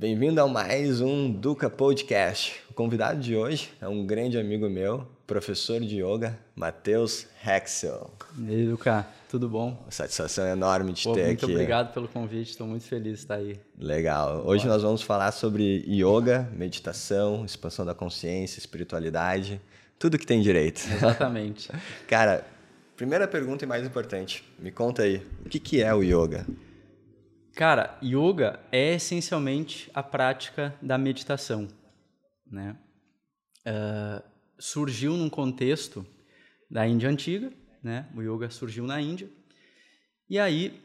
Bem-vindo a mais um Duca Podcast. O convidado de hoje é um grande amigo meu, professor de yoga, Matheus Hexel. E aí, Duca, tudo bom? Satisfação enorme de Pô, ter muito aqui. Muito obrigado pelo convite, estou muito feliz de estar aí. Legal. Hoje nós vamos falar sobre yoga, meditação, expansão da consciência, espiritualidade, tudo que tem direito. Exatamente. Cara, primeira pergunta e mais importante, me conta aí, o que, que é o yoga? Cara, yoga é essencialmente a prática da meditação, né? Uh, surgiu num contexto da Índia antiga, né? O yoga surgiu na Índia. E aí,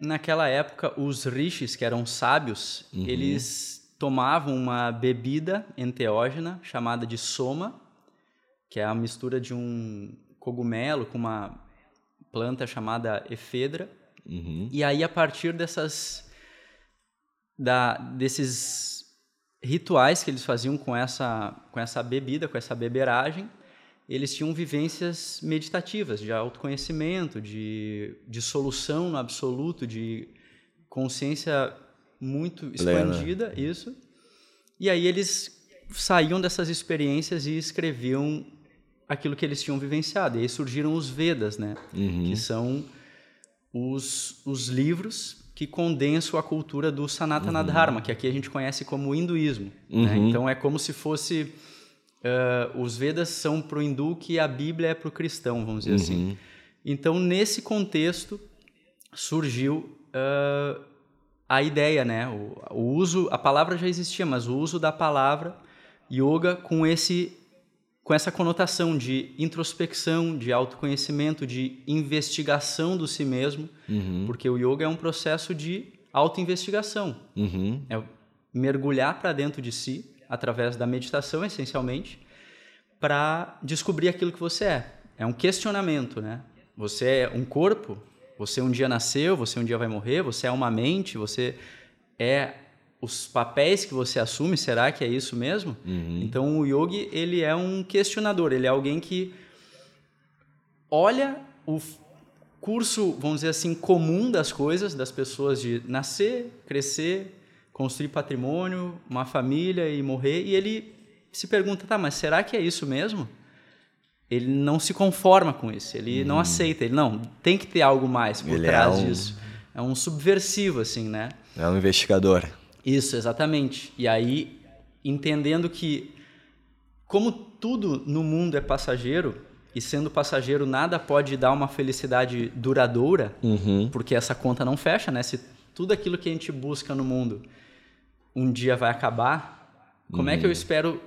naquela época, os rishis, que eram sábios, uhum. eles tomavam uma bebida enteógena chamada de soma, que é a mistura de um cogumelo com uma planta chamada efedra. Uhum. E aí, a partir dessas da, desses rituais que eles faziam com essa, com essa bebida, com essa beberagem, eles tinham vivências meditativas, de autoconhecimento, de, de solução no absoluto, de consciência muito expandida, Lena. isso. E aí eles saíam dessas experiências e escreviam aquilo que eles tinham vivenciado. E aí surgiram os Vedas, né? Uhum. Que são os, os livros que condensam a cultura do Sanatana uhum. Dharma, que aqui a gente conhece como hinduísmo. Uhum. Né? Então é como se fosse uh, os Vedas são para o hindu que a Bíblia é para o cristão, vamos dizer assim. Então nesse contexto surgiu uh, a ideia, né? O, o uso, a palavra já existia, mas o uso da palavra yoga com esse com essa conotação de introspecção, de autoconhecimento, de investigação do si mesmo, uhum. porque o yoga é um processo de autoinvestigação. Uhum. É mergulhar para dentro de si, através da meditação, essencialmente, para descobrir aquilo que você é. É um questionamento, né? Você é um corpo, você um dia nasceu, você um dia vai morrer, você é uma mente, você é os papéis que você assume, será que é isso mesmo? Uhum. Então o yogi, ele é um questionador, ele é alguém que olha o curso, vamos dizer assim, comum das coisas, das pessoas de nascer, crescer, construir patrimônio, uma família e morrer, e ele se pergunta, tá, mas será que é isso mesmo? Ele não se conforma com isso, ele não aceita, ele não, tem que ter algo mais por ele trás é um... disso. É um subversivo, assim, né? É um investigador. Isso, exatamente. E aí, entendendo que, como tudo no mundo é passageiro, e sendo passageiro nada pode dar uma felicidade duradoura, uhum. porque essa conta não fecha, né? Se tudo aquilo que a gente busca no mundo um dia vai acabar, como uhum. é que eu espero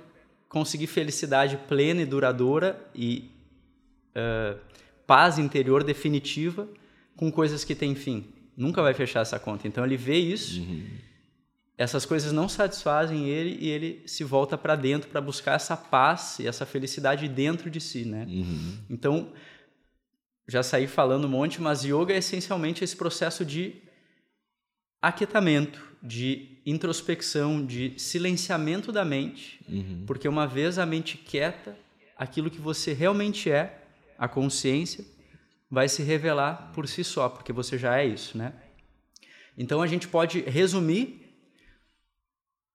conseguir felicidade plena e duradoura e uh, paz interior definitiva com coisas que têm fim? Nunca vai fechar essa conta. Então ele vê isso. Uhum essas coisas não satisfazem ele e ele se volta para dentro para buscar essa paz e essa felicidade dentro de si, né? Uhum. Então, já saí falando um monte, mas yoga é essencialmente esse processo de aquietamento, de introspecção, de silenciamento da mente, uhum. porque uma vez a mente quieta, aquilo que você realmente é, a consciência, vai se revelar por si só, porque você já é isso, né? Então a gente pode resumir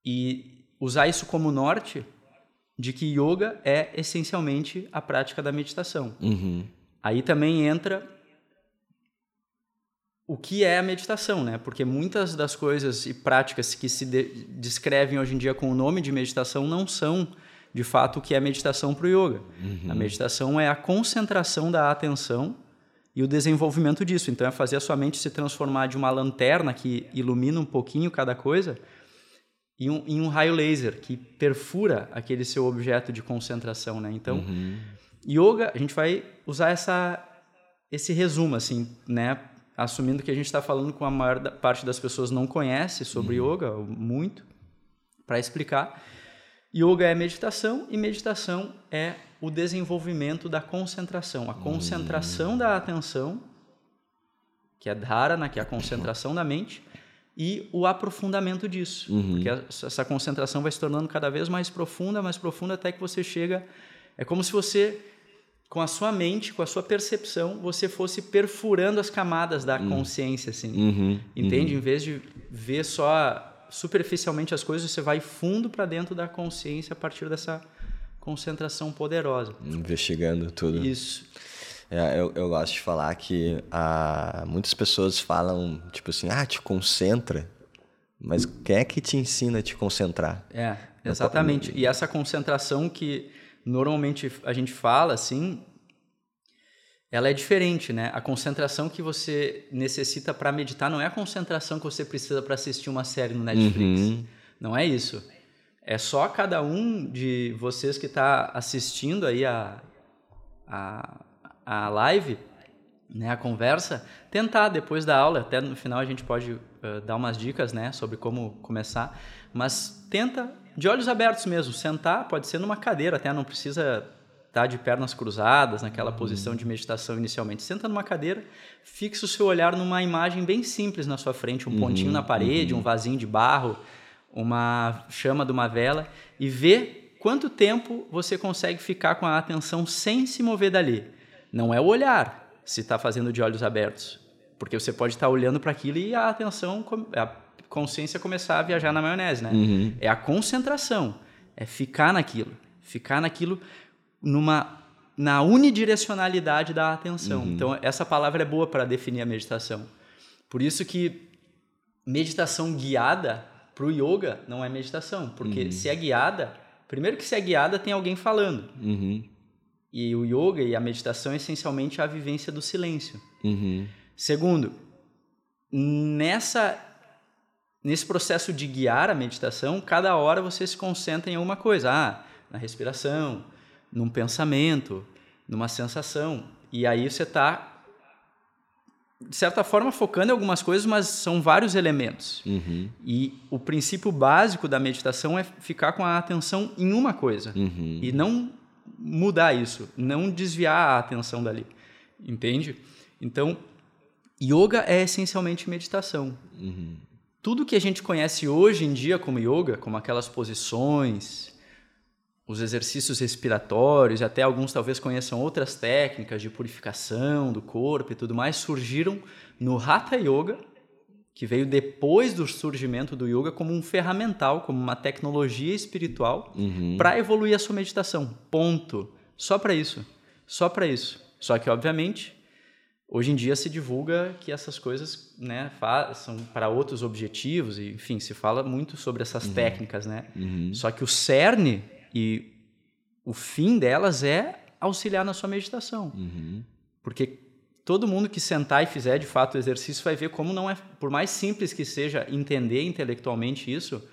e usar isso como norte de que yoga é essencialmente a prática da meditação. Uhum. Aí também entra o que é a meditação, né? Porque muitas das coisas e práticas que se de descrevem hoje em dia com o nome de meditação não são de fato o que é meditação para o yoga. Uhum. A meditação é a concentração da atenção e o desenvolvimento disso. Então é fazer a sua mente se transformar de uma lanterna que ilumina um pouquinho cada coisa em um, em um raio laser que perfura aquele seu objeto de concentração, né? Então, uhum. yoga, a gente vai usar essa, esse resumo, assim, né? Assumindo que a gente está falando com a maior parte das pessoas não conhece sobre uhum. yoga, muito, para explicar. Yoga é meditação e meditação é o desenvolvimento da concentração, a concentração uhum. da atenção, que é dharana, que é a concentração da mente, e o aprofundamento disso. Uhum. Porque essa concentração vai se tornando cada vez mais profunda, mais profunda, até que você chega. É como se você, com a sua mente, com a sua percepção, você fosse perfurando as camadas da uhum. consciência, assim. Uhum. Entende? Em vez de ver só superficialmente as coisas, você vai fundo para dentro da consciência a partir dessa concentração poderosa. Investigando tudo. Isso. É, eu, eu gosto de falar que ah, muitas pessoas falam, tipo assim, ah, te concentra. Mas quem é que te ensina a te concentrar? É, exatamente. E essa concentração que normalmente a gente fala, assim, ela é diferente, né? A concentração que você necessita para meditar não é a concentração que você precisa para assistir uma série no Netflix. Uhum. Não é isso. É só cada um de vocês que está assistindo aí a, a, a live, né, a conversa, tentar depois da aula, até no final a gente pode uh, dar umas dicas, né, sobre como começar, mas tenta de olhos abertos mesmo, sentar, pode ser numa cadeira, até não precisa estar tá de pernas cruzadas, naquela uhum. posição de meditação inicialmente. Senta numa cadeira, fixa o seu olhar numa imagem bem simples na sua frente, um uhum, pontinho na parede, uhum. um vasinho de barro, uma chama de uma vela e vê quanto tempo você consegue ficar com a atenção sem se mover dali. Não é o olhar, se está fazendo de olhos abertos, porque você pode estar tá olhando para aquilo e a atenção, a consciência começar a viajar na maionese, né? Uhum. É a concentração, é ficar naquilo, ficar naquilo numa na unidirecionalidade da atenção. Uhum. Então essa palavra é boa para definir a meditação. Por isso que meditação guiada para o yoga não é meditação, porque uhum. se é guiada, primeiro que se é guiada tem alguém falando. Uhum. E o yoga e a meditação é essencialmente a vivência do silêncio. Uhum. Segundo, nessa nesse processo de guiar a meditação, cada hora você se concentra em alguma coisa, ah, na respiração, num pensamento, numa sensação. E aí você está de certa forma, focando em algumas coisas, mas são vários elementos. Uhum. E o princípio básico da meditação é ficar com a atenção em uma coisa uhum. e não mudar isso, não desviar a atenção dali. Entende? Então, yoga é essencialmente meditação. Uhum. Tudo que a gente conhece hoje em dia como yoga, como aquelas posições, os exercícios respiratórios, e até alguns talvez conheçam outras técnicas de purificação do corpo e tudo mais, surgiram no Hatha Yoga, que veio depois do surgimento do yoga como um ferramental, como uma tecnologia espiritual uhum. para evoluir a sua meditação. Ponto. Só para isso. Só para isso. Só que, obviamente, hoje em dia se divulga que essas coisas né, são para outros objetivos, e, enfim, se fala muito sobre essas uhum. técnicas. Né? Uhum. Só que o cerne e o fim delas é auxiliar na sua meditação. Uhum. Porque todo mundo que sentar e fizer de fato o exercício vai ver como não é, por mais simples que seja entender intelectualmente isso,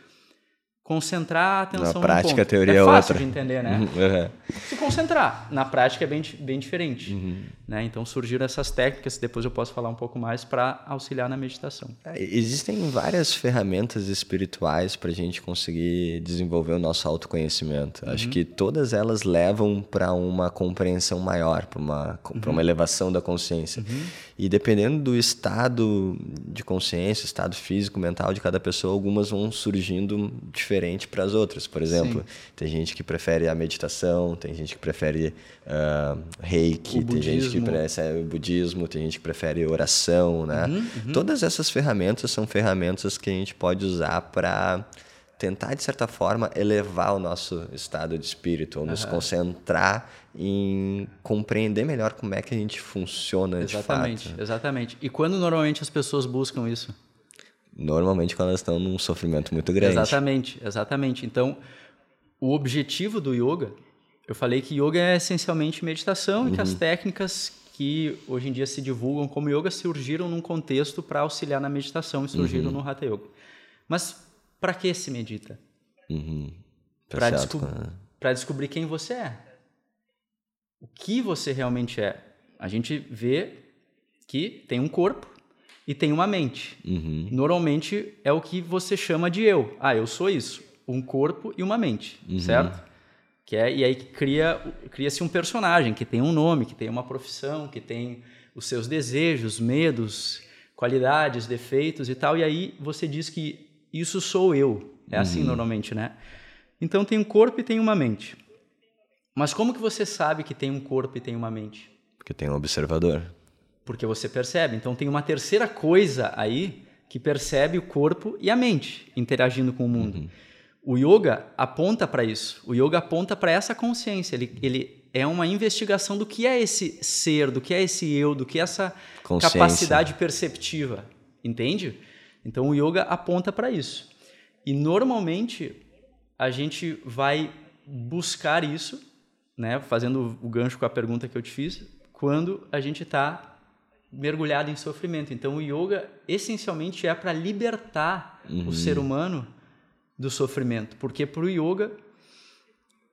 concentrar a atenção na prática a teoria é fácil outra. de entender, né? Uhum. Se concentrar. Na prática é bem, bem diferente. Uhum. Né? Então surgiram essas técnicas, depois eu posso falar um pouco mais para auxiliar na meditação. É, existem várias ferramentas espirituais para a gente conseguir desenvolver o nosso autoconhecimento. Uhum. Acho que todas elas levam para uma compreensão maior, para uma, uma uhum. elevação da consciência. Uhum. E dependendo do estado de consciência, estado físico, mental de cada pessoa, algumas vão surgindo diferente para as outras. Por exemplo, Sim. tem gente que prefere a meditação, tem gente que prefere uh, reiki, tem gente que prefere o budismo, tem gente que prefere oração, né? Uhum, uhum. Todas essas ferramentas são ferramentas que a gente pode usar para tentar de certa forma elevar o nosso estado de espírito ou uhum. nos concentrar em compreender melhor como é que a gente funciona exatamente, de fato. Exatamente. E quando normalmente as pessoas buscam isso? Normalmente quando elas estão num sofrimento muito grande. Exatamente, exatamente. Então, o objetivo do yoga, eu falei que yoga é essencialmente meditação uhum. e que as uhum. técnicas que hoje em dia se divulgam como yoga surgiram num contexto para auxiliar na meditação e surgiram uhum. no Hatha Yoga. Mas para que se medita? Uhum. Para desco descobrir quem você é. O que você realmente é. A gente vê que tem um corpo, e tem uma mente. Uhum. Normalmente é o que você chama de eu. Ah, eu sou isso. Um corpo e uma mente, uhum. certo? Que é, e aí cria, cria-se um personagem que tem um nome, que tem uma profissão, que tem os seus desejos, medos, qualidades, defeitos e tal. E aí você diz que isso sou eu. É assim uhum. normalmente, né? Então tem um corpo e tem uma mente. Mas como que você sabe que tem um corpo e tem uma mente? Porque tem um observador porque você percebe. Então tem uma terceira coisa aí que percebe o corpo e a mente interagindo com o mundo. Uhum. O yoga aponta para isso. O yoga aponta para essa consciência. Ele, ele é uma investigação do que é esse ser, do que é esse eu, do que é essa capacidade perceptiva. Entende? Então o yoga aponta para isso. E normalmente a gente vai buscar isso, né, fazendo o gancho com a pergunta que eu te fiz, quando a gente está mergulhado em sofrimento. Então o yoga essencialmente é para libertar uhum. o ser humano do sofrimento, porque para o yoga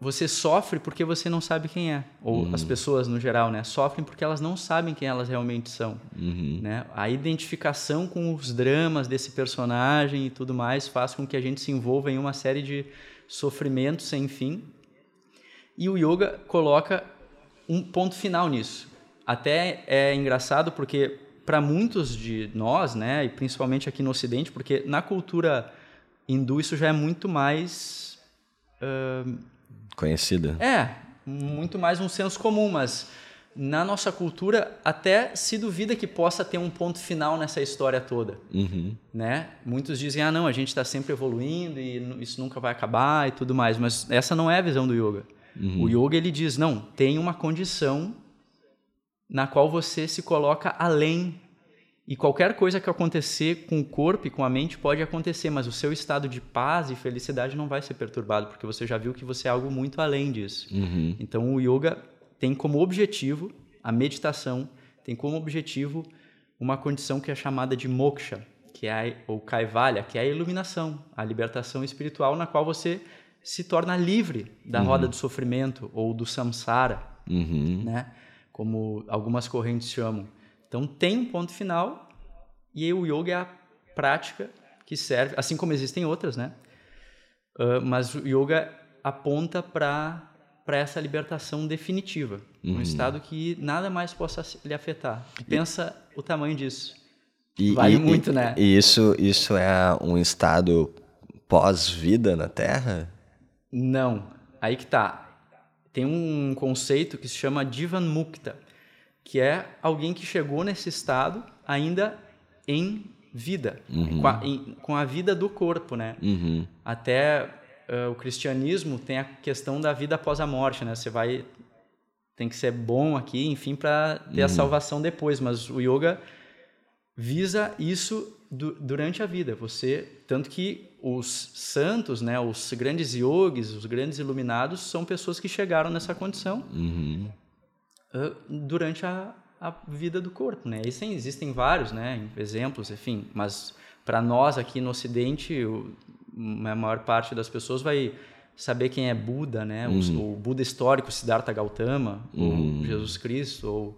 você sofre porque você não sabe quem é. Ou uhum. as pessoas, no geral, né? Sofrem porque elas não sabem quem elas realmente são. Uhum. Né? A identificação com os dramas desse personagem e tudo mais faz com que a gente se envolva em uma série de sofrimentos sem fim. E o yoga coloca um ponto final nisso. Até é engraçado porque para muitos de nós, né, e principalmente aqui no Ocidente, porque na cultura hindu isso já é muito mais... Uh, Conhecida. É, muito mais um senso comum, mas na nossa cultura até se duvida que possa ter um ponto final nessa história toda, uhum. né? Muitos dizem, ah, não, a gente está sempre evoluindo e isso nunca vai acabar e tudo mais, mas essa não é a visão do yoga. Uhum. O yoga ele diz, não, tem uma condição na qual você se coloca além e qualquer coisa que acontecer com o corpo e com a mente pode acontecer, mas o seu estado de paz e felicidade não vai ser perturbado, porque você já viu que você é algo muito além disso. Uhum. Então, o yoga tem como objetivo, a meditação tem como objetivo uma condição que é chamada de moksha, que é a, ou kaivalya, que é a iluminação, a libertação espiritual na qual você se torna livre da uhum. roda do sofrimento ou do samsara, uhum. né? Como algumas correntes chamam. Então tem um ponto final e o yoga é a prática que serve, assim como existem outras, né? Uh, mas o yoga aponta para para essa libertação definitiva, uhum. um estado que nada mais possa lhe afetar. E pensa o tamanho disso. E, vale e, muito, e, né? E isso isso é um estado pós-vida na Terra? Não. Aí que tá. Tem um conceito que se chama Divan Mukta, que é alguém que chegou nesse estado ainda em vida, uhum. com, a, em, com, a, vida do corpo, né? Uhum. Até uh, o cristianismo tem a questão da vida após a morte, né? Você vai tem que ser bom aqui, enfim, para ter uhum. a salvação depois, mas o yoga visa isso du durante a vida. Você tanto que os santos, né, os grandes yogis, os grandes iluminados são pessoas que chegaram nessa condição. Durante a, a vida do corpo, né? E sim, existem vários, né, exemplos, enfim, mas para nós aqui no Ocidente, o, a maior parte das pessoas vai saber quem é Buda, né? Uhum. O, o, Buda histórico, Siddhartha Gautama, uhum. ou Jesus Cristo, ou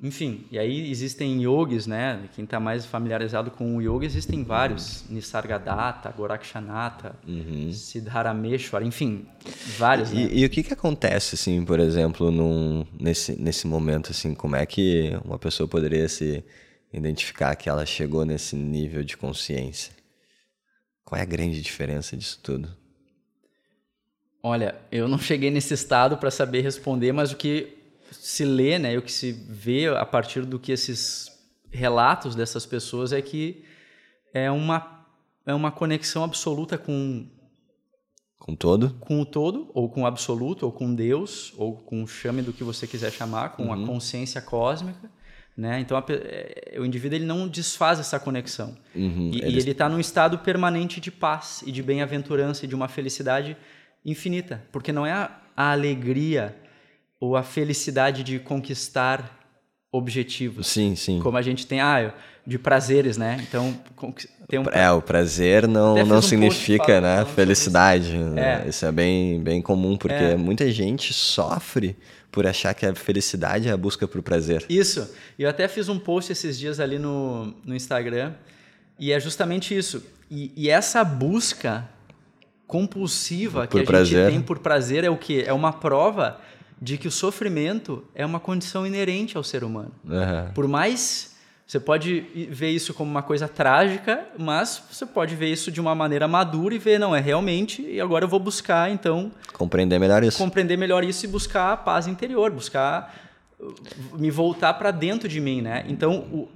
enfim, e aí existem yogis, né? Quem está mais familiarizado com o yoga, existem vários. Uhum. Nisargadatta, Gorakshanata, uhum. Siddharameshwar, enfim, vários. E, né? e, o que, que acontece, assim, por exemplo, num, nesse, nesse momento, assim, como é que uma pessoa poderia se identificar que ela chegou nesse nível de consciência? Qual é a grande diferença disso tudo? Olha, eu não cheguei nesse estado para saber responder, mas o que se lê, né, o que se vê a partir do que esses relatos dessas pessoas é que é uma é uma conexão absoluta com com todo, com o todo, ou com o absoluto, ou com Deus, ou com chame do que você quiser chamar, com uhum. a consciência cósmica, né? Então a, é, o indivíduo ele não desfaz essa conexão uhum. e, ele está num estado permanente de paz e de bem-aventurança e de uma felicidade infinita, porque não é a, a alegria ou a felicidade de conquistar objetivos. Sim, sim. Como a gente tem, ah, de prazeres, né? Então, tem um É, o prazer não, não um significa, né, felicidade. Né? É. Isso é bem, bem comum, porque é. muita gente sofre por achar que a felicidade é a busca por prazer. Isso. Eu até fiz um post esses dias ali no, no Instagram, e é justamente isso. E, e essa busca compulsiva por que a prazer. gente tem por prazer é o quê? É uma prova de que o sofrimento é uma condição inerente ao ser humano. Uhum. Por mais você pode ver isso como uma coisa trágica, mas você pode ver isso de uma maneira madura e ver, não, é realmente, e agora eu vou buscar, então. Compreender melhor isso. Compreender melhor isso e buscar a paz interior, buscar uh, me voltar para dentro de mim, né? Então, o,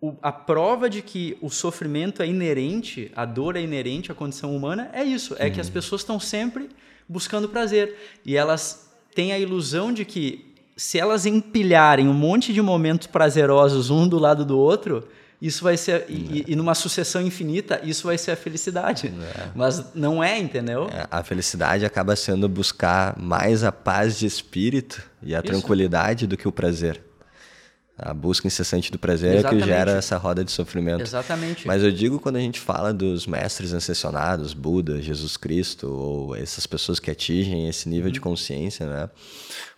o, a prova de que o sofrimento é inerente, a dor é inerente à condição humana, é isso. É que as pessoas estão sempre buscando prazer. E elas têm a ilusão de que se elas empilharem um monte de momentos prazerosos um do lado do outro, isso vai ser e, e, numa sucessão infinita isso vai ser a felicidade é. mas não é entendeu é, a felicidade acaba sendo buscar mais a paz de espírito e a isso. tranquilidade do que o prazer a busca incessante do prazer Exatamente. é que gera essa roda de sofrimento. Exatamente. Mas eu digo quando a gente fala dos mestres ascensionados, Buda, Jesus Cristo, ou essas pessoas que atingem esse nível uhum. de consciência, né?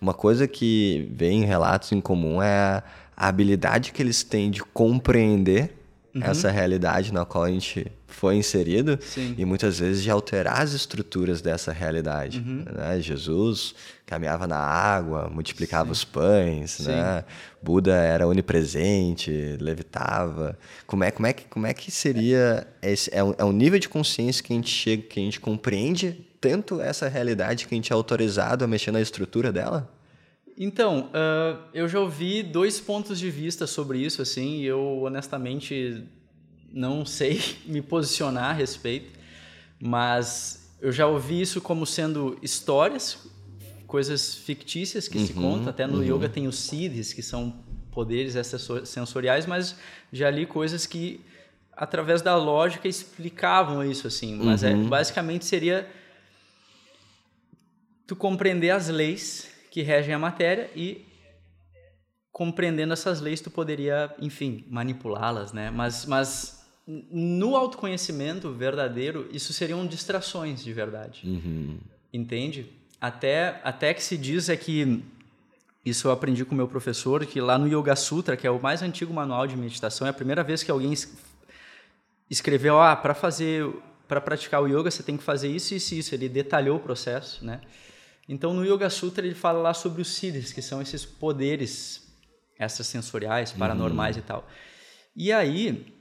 Uma coisa que vem em relatos em comum é a, a habilidade que eles têm de compreender uhum. essa realidade na qual a gente foi inserido Sim. e muitas vezes de alterar as estruturas dessa realidade. Uhum. Né? Jesus caminhava na água, multiplicava Sim. os pães, né? Buda era onipresente, levitava. Como é, como é, que, como é que seria esse é um, é um nível de consciência que a gente chega, que a gente compreende tanto essa realidade que a gente é autorizado a mexer na estrutura dela? Então, uh, eu já ouvi dois pontos de vista sobre isso, assim, e eu honestamente não sei me posicionar a respeito, mas eu já ouvi isso como sendo histórias, coisas fictícias que uhum, se contam, até no uhum. yoga tem os siddhis, que são poderes sensoriais, mas já li coisas que através da lógica explicavam isso assim, mas é, uhum. é, basicamente seria tu compreender as leis que regem a matéria e compreendendo essas leis tu poderia, enfim, manipulá-las, né? Mas, mas no autoconhecimento verdadeiro isso seriam distrações de verdade, uhum. entende? Até até que se diz é que isso eu aprendi com o meu professor que lá no Yoga Sutra, que é o mais antigo manual de meditação, é a primeira vez que alguém escreveu, ah, para fazer, para praticar o yoga você tem que fazer isso e isso, isso. Ele detalhou o processo, né? Então, no Yoga Sutra, ele fala lá sobre os siddhis, que são esses poderes extrasensoriais, paranormais uhum. e tal. E aí,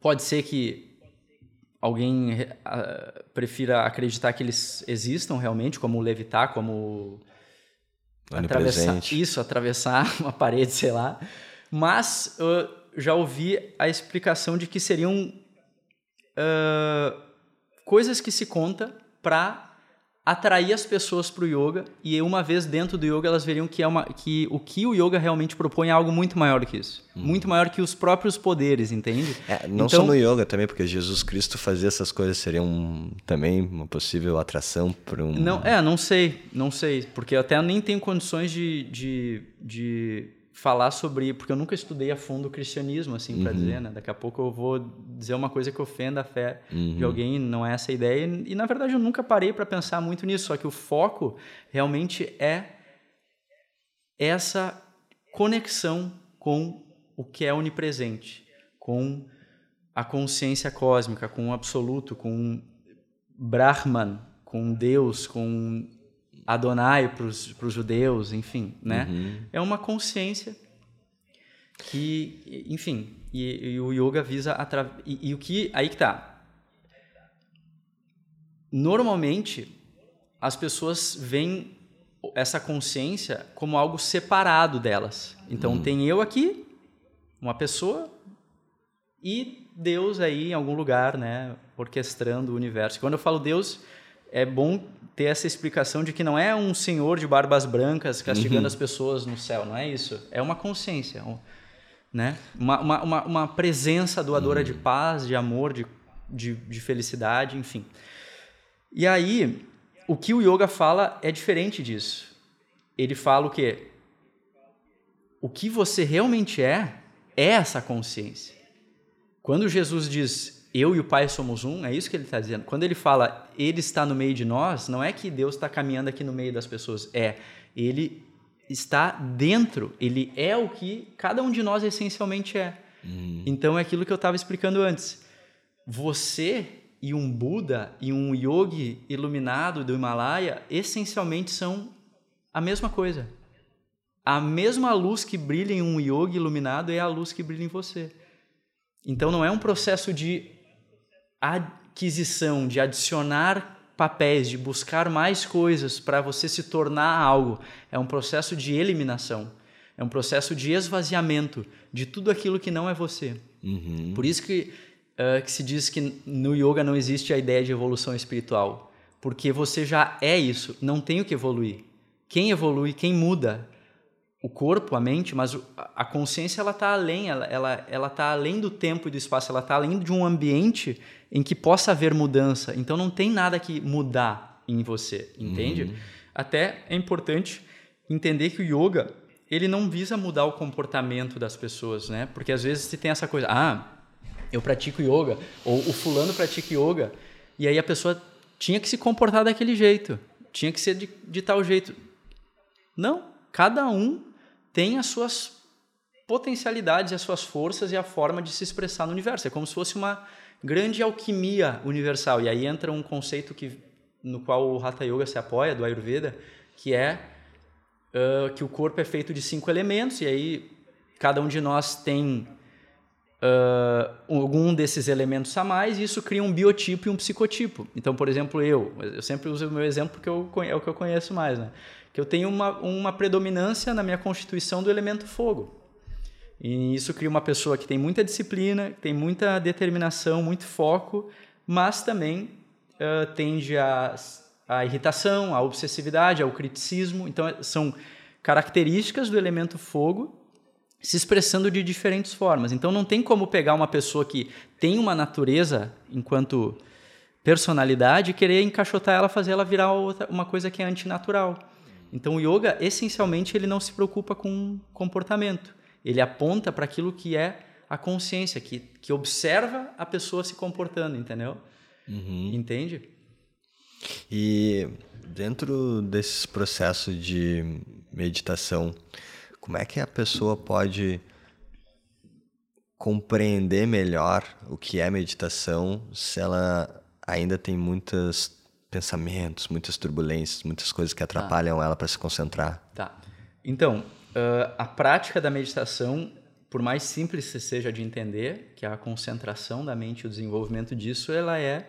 pode ser que alguém uh, prefira acreditar que eles existam realmente, como levitar, como atravessar isso, atravessar uma parede, sei lá. Mas eu já ouvi a explicação de que seriam uh, coisas que se conta para atrair as pessoas para o yoga e uma vez dentro do yoga elas veriam que é uma que o que o yoga realmente propõe é algo muito maior do que isso hum. muito maior que os próprios poderes entende é, não então, só no yoga também porque Jesus Cristo fazia essas coisas seria um, também uma possível atração para um não é não sei não sei porque eu até nem tenho condições de, de, de falar sobre, porque eu nunca estudei a fundo o cristianismo, assim, para uhum. dizer, né? Daqui a pouco eu vou dizer uma coisa que ofenda a fé uhum. de alguém, não é essa a ideia. E, e na verdade eu nunca parei para pensar muito nisso, só que o foco realmente é essa conexão com o que é onipresente, com a consciência cósmica, com o absoluto, com Brahman, com Deus, com Adonai para os judeus, enfim, né? Uhum. É uma consciência que, enfim, e, e o yoga visa atra... E, e, o que aí que tá. Normalmente as pessoas veem essa consciência como algo separado delas. Então uhum. tem eu aqui, uma pessoa e Deus aí em algum lugar, né, orquestrando o universo. Quando eu falo Deus, é bom ter essa explicação de que não é um senhor de barbas brancas castigando uhum. as pessoas no céu, não é isso. É uma consciência, né? uma, uma, uma, uma, presença doadora uhum. de paz, de amor, de, de, de felicidade, enfim. E aí, o que o yoga fala é diferente disso. Ele fala o quê? O que você realmente é, é essa consciência. Quando Jesus diz eu e o Pai somos um, é isso que ele está dizendo. Quando ele fala ele está no meio de nós, não é que Deus está caminhando aqui no meio das pessoas, é ele está dentro, ele é o que cada um de nós essencialmente é. Uhum. Então é aquilo que eu estava explicando antes. Você e um Buda e um yogi iluminado do Himalaia essencialmente são a mesma coisa. A mesma luz que brilha em um yogi iluminado é a luz que brilha em você. Então não é um processo de aquisição, de adicionar papéis, de buscar mais coisas para você se tornar algo. É um processo de eliminação. É um processo de esvaziamento de tudo aquilo que não é você. Uhum. Por isso que, uh, que se diz que no yoga não existe a ideia de evolução espiritual. Porque você já é isso, não tem o que evoluir. Quem evolui, quem muda o corpo, a mente, mas a consciência ela está além, ela ela ela está além do tempo e do espaço, ela está além de um ambiente em que possa haver mudança. Então não tem nada que mudar em você, entende? Uhum. Até é importante entender que o yoga ele não visa mudar o comportamento das pessoas, né? Porque às vezes se tem essa coisa, ah, eu pratico yoga ou o fulano pratica yoga e aí a pessoa tinha que se comportar daquele jeito, tinha que ser de, de tal jeito. Não, cada um tem as suas potencialidades, as suas forças e a forma de se expressar no universo. É como se fosse uma grande alquimia universal. E aí entra um conceito que, no qual o Hatha Yoga se apoia, do Ayurveda, que é uh, que o corpo é feito de cinco elementos, e aí cada um de nós tem uh, algum desses elementos a mais, e isso cria um biotipo e um psicotipo. Então, por exemplo, eu, eu sempre uso o meu exemplo porque eu, é o que eu conheço mais, né? Que eu tenho uma, uma predominância na minha constituição do elemento fogo. E isso cria uma pessoa que tem muita disciplina, tem muita determinação, muito foco, mas também uh, tende a, a irritação, a obsessividade, ao criticismo. Então, são características do elemento fogo se expressando de diferentes formas. Então, não tem como pegar uma pessoa que tem uma natureza enquanto personalidade e querer encaixotar ela, fazer ela virar outra, uma coisa que é antinatural. Então o yoga essencialmente ele não se preocupa com comportamento. Ele aponta para aquilo que é a consciência, que, que observa a pessoa se comportando, entendeu? Uhum. Entende? E dentro desse processo de meditação, como é que a pessoa pode compreender melhor o que é meditação se ela ainda tem muitas pensamentos, muitas turbulências, muitas coisas que atrapalham ela para se concentrar. Tá. Então, uh, a prática da meditação, por mais simples que seja de entender, que é a concentração da mente e o desenvolvimento disso, ela é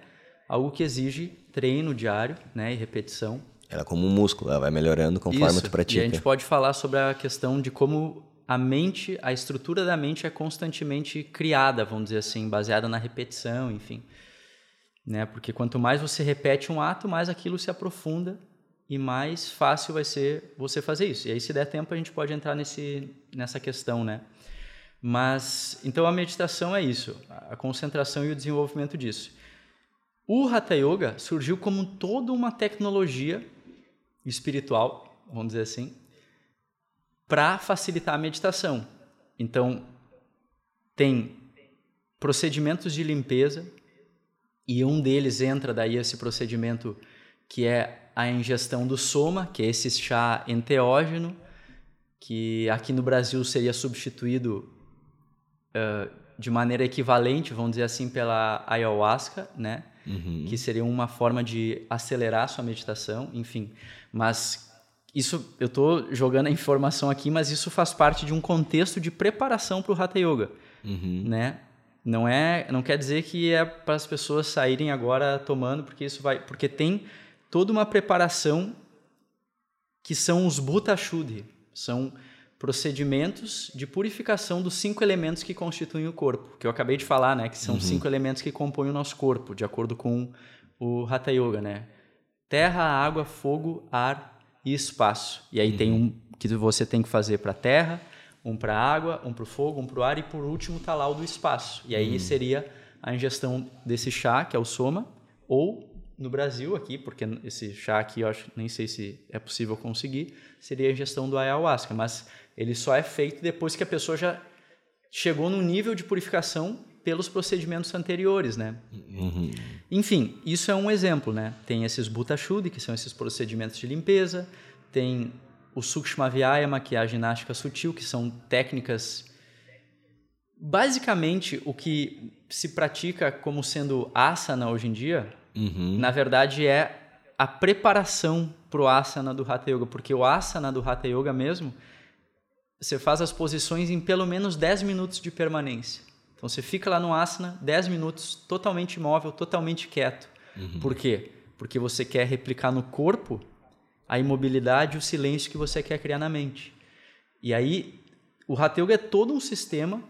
algo que exige treino diário né, e repetição. Ela é como um músculo, ela vai melhorando conforme Isso. tu pratica. E a gente pode falar sobre a questão de como a mente, a estrutura da mente é constantemente criada, vamos dizer assim, baseada na repetição, enfim né? Porque quanto mais você repete um ato, mais aquilo se aprofunda e mais fácil vai ser você fazer isso. E aí, se der tempo, a gente pode entrar nesse, nessa questão, né? Mas, então a meditação é isso, a concentração e o desenvolvimento disso. O Hatha Yoga surgiu como toda uma tecnologia espiritual, vamos dizer assim, para facilitar a meditação. Então, tem procedimentos de limpeza, e um deles entra daí esse procedimento que é a ingestão do soma, que é esse chá enteógeno, que aqui no Brasil seria substituído uh, de maneira equivalente, vamos dizer assim, pela ayahuasca, né? Uhum. Que seria uma forma de acelerar sua meditação, enfim. Mas isso, eu estou jogando a informação aqui, mas isso faz parte de um contexto de preparação para o Hatha Yoga, uhum. né? Não é, não quer dizer que é para as pessoas saírem agora tomando, porque isso vai, porque tem toda uma preparação que são os Bhuta Shuddhi, são procedimentos de purificação dos cinco elementos que constituem o corpo, que eu acabei de falar, né, que são uhum. cinco elementos que compõem o nosso corpo, de acordo com o Hatha Yoga, né? Terra, água, fogo, ar e espaço. E aí uhum. tem um que você tem que fazer para a terra, um para a água, um para o fogo, um para o ar e por último está lá o do espaço. E aí hum. seria a ingestão desse chá, que é o soma, ou no Brasil aqui, porque esse chá aqui eu acho, nem sei se é possível conseguir, seria a ingestão do ayahuasca, mas ele só é feito depois que a pessoa já chegou no nível de purificação pelos procedimentos anteriores, né? Uhum. Enfim, isso é um exemplo, né? Tem esses Bhutashuddhi, que são esses procedimentos de limpeza, tem o Sukshma Vyayama, que é a ginástica sutil, que são técnicas. Basicamente, o que se pratica como sendo asana hoje em dia, uhum. na verdade é a preparação para o asana do Hatha Yoga, porque o asana do Hatha Yoga mesmo, você faz as posições em pelo menos 10 minutos de permanência. Então você fica lá no asana 10 minutos totalmente imóvel, totalmente quieto. Uhum. Por quê? Porque você quer replicar no corpo a imobilidade e o silêncio que você quer criar na mente. E aí, o Hatha Yoga é todo um sistema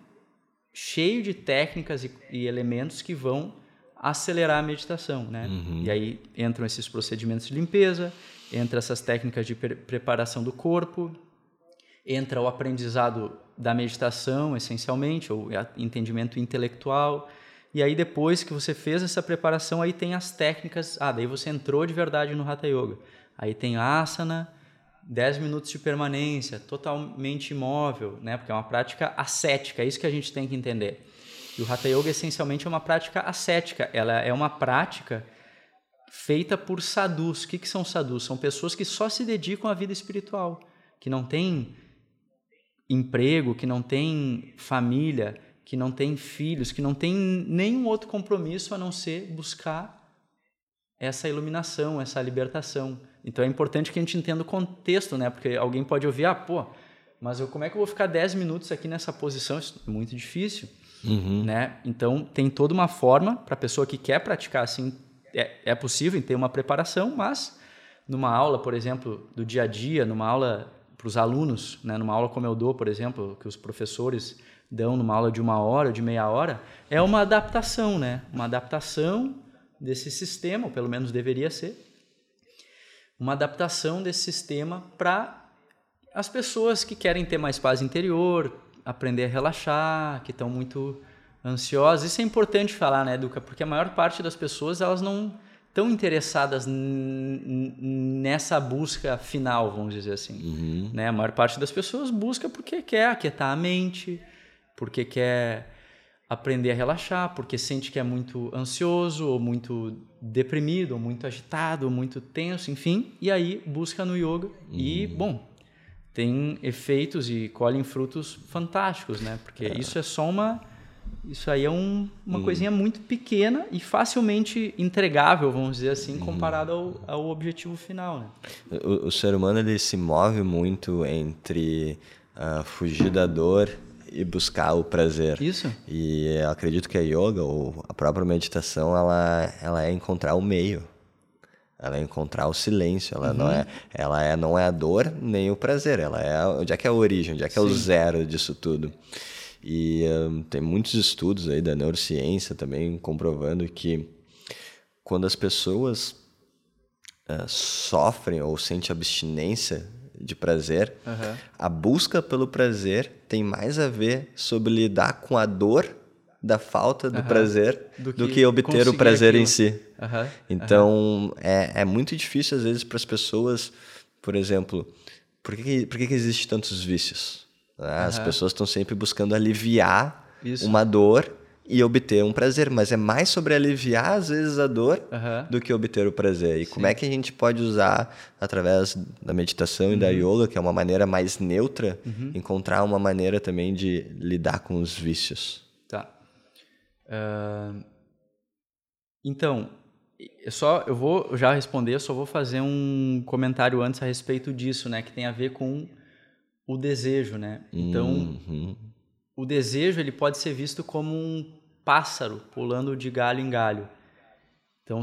cheio de técnicas e, e elementos que vão acelerar a meditação, né? Uhum. E aí entram esses procedimentos de limpeza, entra essas técnicas de pre preparação do corpo, entra o aprendizado da meditação, essencialmente, ou entendimento intelectual. E aí depois que você fez essa preparação, aí tem as técnicas. Ah, daí você entrou de verdade no Hatha Yoga. Aí tem asana, 10 minutos de permanência, totalmente imóvel, né? Porque é uma prática ascética, é isso que a gente tem que entender. E o Hatha Yoga essencialmente é uma prática ascética, ela é uma prática feita por sadhus. O que, que são sadhus? São pessoas que só se dedicam à vida espiritual, que não têm emprego, que não têm família, que não têm filhos, que não têm nenhum outro compromisso a não ser buscar essa iluminação, essa libertação. Então é importante que a gente entenda o contexto, né? Porque alguém pode ouvir, ah, pô, mas eu, como é que eu vou ficar 10 minutos aqui nessa posição? Isso é muito difícil, uhum. né? Então tem toda uma forma para a pessoa que quer praticar assim, é, é possível ter uma preparação, mas numa aula, por exemplo, do dia a dia, numa aula para os alunos, né? numa aula como eu dou, por exemplo, que os professores dão numa aula de uma hora, de meia hora, é uma adaptação, né? Uma adaptação desse sistema, ou pelo menos deveria ser, uma adaptação desse sistema para as pessoas que querem ter mais paz interior, aprender a relaxar, que estão muito ansiosas. Isso é importante falar, né, Educa? Porque a maior parte das pessoas elas não estão interessadas nessa busca final, vamos dizer assim. Uhum. Né? A maior parte das pessoas busca porque quer aquietar a mente, porque quer aprender a relaxar, porque sente que é muito ansioso, ou muito deprimido, ou muito agitado, ou muito tenso, enfim, e aí busca no yoga uhum. e, bom, tem efeitos e colhem frutos fantásticos, né? Porque é. isso é só uma isso aí é um, uma hum. coisinha muito pequena e facilmente entregável, vamos dizer assim, comparado ao, ao objetivo final. Né? O, o, ser humano ele se move muito entre uh, fugir da dor e buscar o prazer. Isso. E eu acredito que a yoga ou a própria meditação ela, ela é encontrar o meio. Ela é encontrar o silêncio, ela uhum. não é, ela é não é a dor nem o prazer, ela é onde é que é a origem, onde é que é Sim. o zero disso tudo. E um, tem muitos estudos aí da neurociência também comprovando que quando as pessoas uh, sofrem ou sentem abstinência de prazer, uhum. a busca pelo prazer tem mais a ver sobre lidar com a dor da falta do uhum. prazer do que, do que obter o prazer aquilo. em si. Uhum. Então, é, é muito difícil às vezes para as pessoas, por exemplo, por que, por que, que existem tantos vícios? As pessoas estão sempre buscando aliviar Isso. uma dor e obter um prazer, mas é mais sobre aliviar às vezes a dor uhum. do que obter o prazer. E Sim. como é que a gente pode usar através da meditação e da uhum. yoga, que é uma maneira mais neutra, uhum. encontrar uma maneira também de lidar com os vícios? Tá. Uh... Então, eu só eu vou já responder, eu só vou fazer um comentário antes a respeito disso, né, que tem a ver com o desejo, né? Então, uhum o desejo ele pode ser visto como um pássaro pulando de galho em galho. Então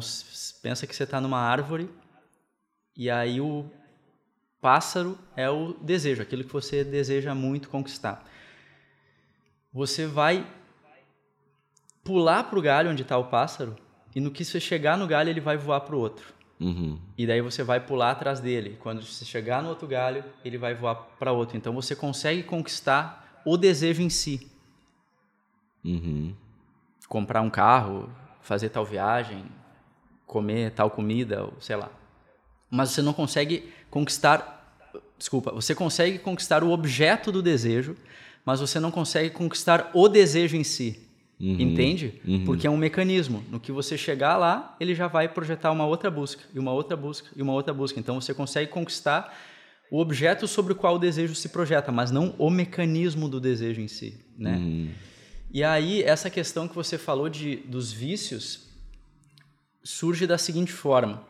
pensa que você está numa árvore e aí o pássaro é o desejo, aquilo que você deseja muito conquistar. Você vai pular para o galho onde está o pássaro e no que você chegar no galho ele vai voar para o outro. Uhum. E daí você vai pular atrás dele. Quando você chegar no outro galho, ele vai voar para outro. Então você consegue conquistar o desejo em si. Uhum. Comprar um carro, fazer tal viagem, comer tal comida, sei lá. Mas você não consegue conquistar. Desculpa, você consegue conquistar o objeto do desejo, mas você não consegue conquistar o desejo em si. Uhum, Entende? Uhum. Porque é um mecanismo. No que você chegar lá, ele já vai projetar uma outra busca, e uma outra busca, e uma outra busca. Então você consegue conquistar o objeto sobre o qual o desejo se projeta, mas não o mecanismo do desejo em si, né? Uhum. E aí essa questão que você falou de dos vícios surge da seguinte forma: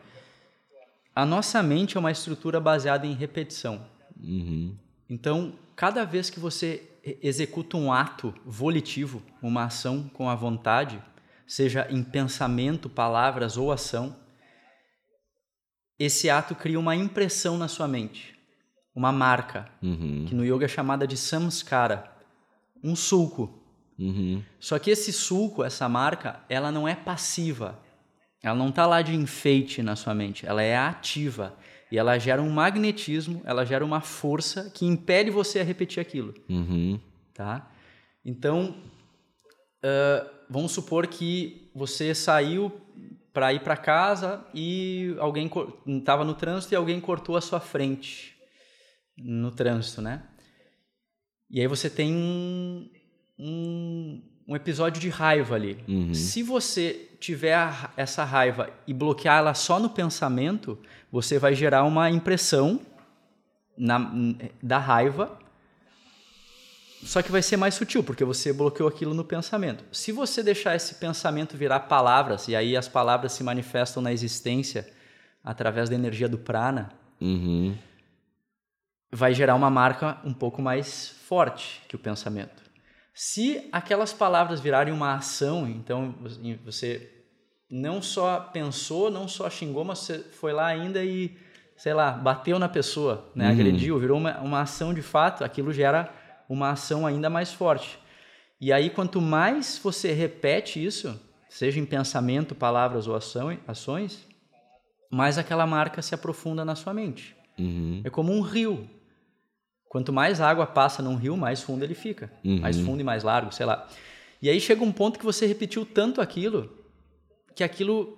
a nossa mente é uma estrutura baseada em repetição. Uhum. Então, cada vez que você executa um ato volitivo, uma ação com a vontade, seja em pensamento, palavras ou ação, esse ato cria uma impressão na sua mente. uma marca, Uhum. que no yoga é chamada de samskara, um sulco. Uhum. Só que esse sulco, essa marca, ela não é passiva. Ela não está lá de enfeite na sua mente, ela é ativa. E ela gera um magnetismo, ela gera uma força que impede você a repetir aquilo. Uhum. tá? Então, ah, vamos supor que você saiu para ir para casa e alguém estava no trânsito e alguém cortou a sua frente no trânsito, né? E aí você tem um, um, episódio de raiva ali. Uhum. Se você tiver a- essa raiva e bloquear ela só no pensamento, você vai gerar uma impressão na- da raiva só que vai ser mais sutil, porque você bloqueou aquilo no pensamento. Se você deixar esse pensamento virar palavras, e aí as palavras se manifestam na existência através da energia do prana, Uhum. vai gerar uma marca um pouco mais forte que o pensamento. Se aquelas palavras virarem uma ação, então você não só pensou, não só xingou, mas você foi lá ainda e, sei lá, bateu na pessoa, né? Uhum. agrediu, virou uma, uma ação de fato, aquilo gera uma ação ainda mais forte. E aí, quanto mais você repete isso, seja em pensamento, palavras ou ação, ações, mais aquela marca se aprofunda na sua mente. Uhum. É como um rio. Quanto mais água passa num rio, mais fundo ele fica. Uhum. Mais fundo e mais largo, sei lá. E aí chega um ponto que você repetiu tanto aquilo que aquilo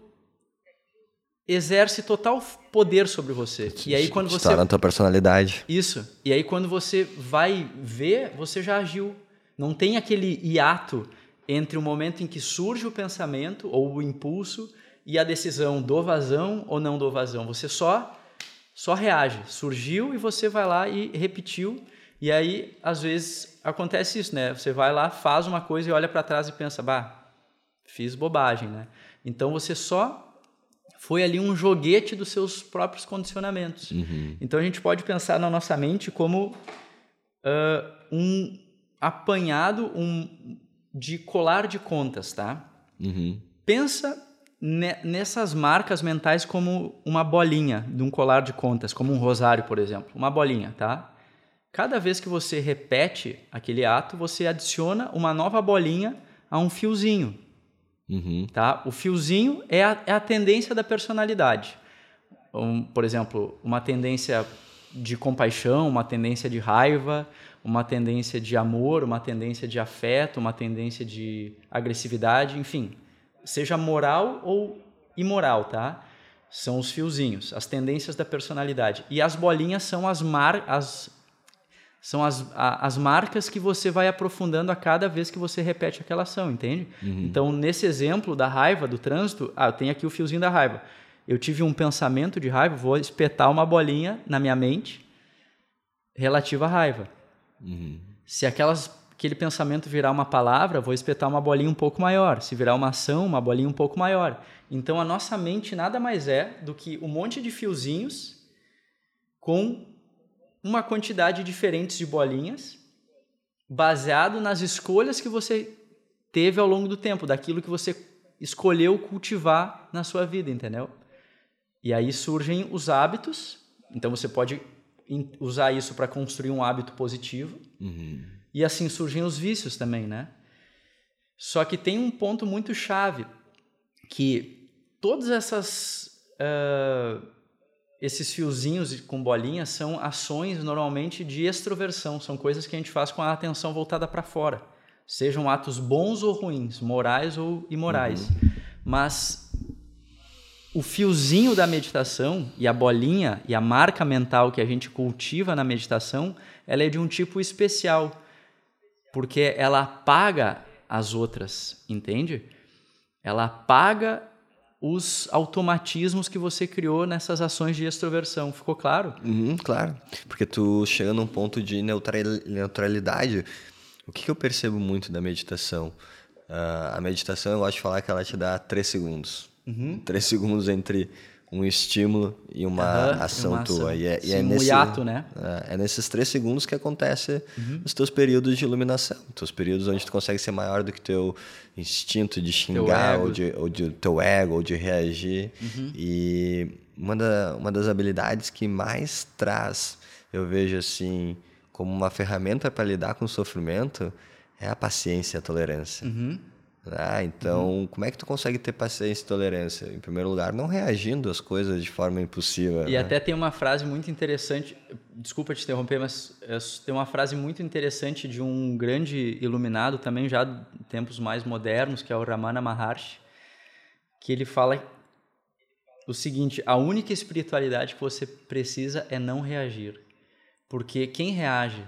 exerce total poder sobre você. E aí quando você torna a tua personalidade. isso. E aí quando você vai ver, você já agiu. Não tem aquele hiato entre o momento em que surge o pensamento ou o impulso e a decisão do vazão ou não do vazão. Você só só reage. Surgiu e você vai lá e repetiu. E aí às vezes acontece isso, né? Você vai lá, faz uma coisa e olha para trás e pensa, bah, fiz bobagem, né? Então você só foi ali um joguete dos seus próprios condicionamentos. Uhum. Então a gente pode pensar na nossa mente como ah, um apanhado um, de colar de contas, tá? Uhum. Pensa nessas marcas mentais como uma bolinha de um colar de contas, como um rosário, por exemplo. Uma bolinha, tá? Cada vez que você repete aquele ato, você adiciona uma nova bolinha a um fiozinho, Uhum. tá? O fiozinho é a, é a tendência da personalidade. Um, por exemplo, uma tendência de compaixão, uma tendência de raiva, uma tendência de amor, uma tendência de afeto, uma tendência de agressividade, enfim, seja moral ou imoral, tá? São os fiozinhos, as tendências da personalidade. E as bolinhas são as mar as são as, a- as marcas que você vai aprofundando a cada vez que você repete aquela ação, entende? Então, nesse exemplo da raiva, do trânsito, ah, eu tenho aqui o fiozinho da raiva. Eu tive um pensamento de raiva, vou espetar uma bolinha na minha mente relativa à raiva. Uhum. Se aquelas, aquele pensamento virar uma palavra, vou espetar uma bolinha um pouco maior. Se virar uma ação, uma bolinha um pouco maior. Então, a nossa mente nada mais é do que um monte de fiozinhos com uma quantidade diferente de bolinhas, baseado nas escolhas que você teve ao longo do tempo, daquilo que você escolheu cultivar na sua vida, entendeu? E aí surgem os hábitos. Então você pode usar isso para construir um hábito positivo. Uhum. E assim surgem os vícios também, né? Só que tem um ponto muito chave que todas essas ah, esses fiozinhos com bolinhas são ações normalmente de extroversão, são coisas que a gente faz com a atenção voltada para fora, sejam atos bons ou ruins, morais ou imorais. Mas o fiozinho da meditação e a bolinha e a marca mental que a gente cultiva na meditação, ela é de um tipo especial, porque ela apaga as outras, entende? Ela apaga os automatismos que você criou nessas ações de extroversão. Ficou claro? Uhum, claro. Porque tu chega num ponto de neutral- neutralidade. O que, que eu percebo muito da meditação? Ah, a meditação, eu gosto de falar que ela te dá três segundos. Três segundos entre um estímulo e uma Aham, ação uma tua. ação. E é, e Sim, é um nesse, hiato, né? É, é nesses três segundos que acontece os teus períodos de iluminação. Teus períodos onde tu consegue ser maior do que teu instinto de xingar, ou de, ou de teu ego, ou de reagir. E uma, da, uma das habilidades que mais traz eu vejo assim como uma ferramenta para lidar com o sofrimento é a paciência e a tolerância. Uhum. Ah, então, uhum. como é que tu consegue ter paciência e tolerância? Em primeiro lugar, não reagindo às coisas de forma impulsiva. E né? até tem uma frase muito interessante, desculpa te interromper, mas é, tem uma frase muito interessante de um grande iluminado, também já de tempos mais modernos, que é o Ramana Maharshi, que ele fala o seguinte: a única espiritualidade que você precisa é não reagir. Porque quem reage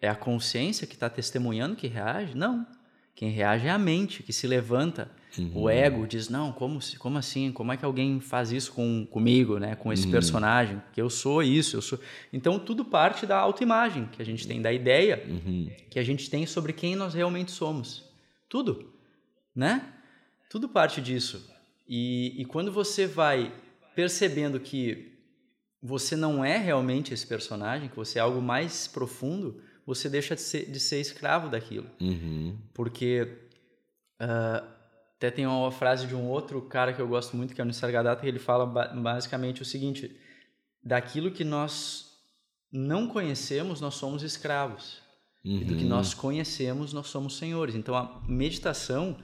é a consciência que está testemunhando que reage? Não. Quem reage é a mente, que se levanta. Uhum. O ego diz, não, como, como assim? Como é que alguém faz isso com, comigo, né? com esse uhum. personagem? Que eu sou isso, eu sou... Então, tudo parte da autoimagem que a gente tem, da ideia uhum. que a gente tem sobre quem nós realmente somos. Tudo, né? Tudo parte disso. E, e quando você vai percebendo que você não é realmente esse personagem, que você é algo mais profundo, você deixa de ser, de ser escravo daquilo. Uhum. Porque uh, até tem uma frase de um outro cara que eu gosto muito, que é o Nisargadatta, que ele fala basicamente o seguinte: daquilo que nós não conhecemos, nós somos escravos. Uhum. E do que uhum. nós conhecemos, nós somos senhores. Então a meditação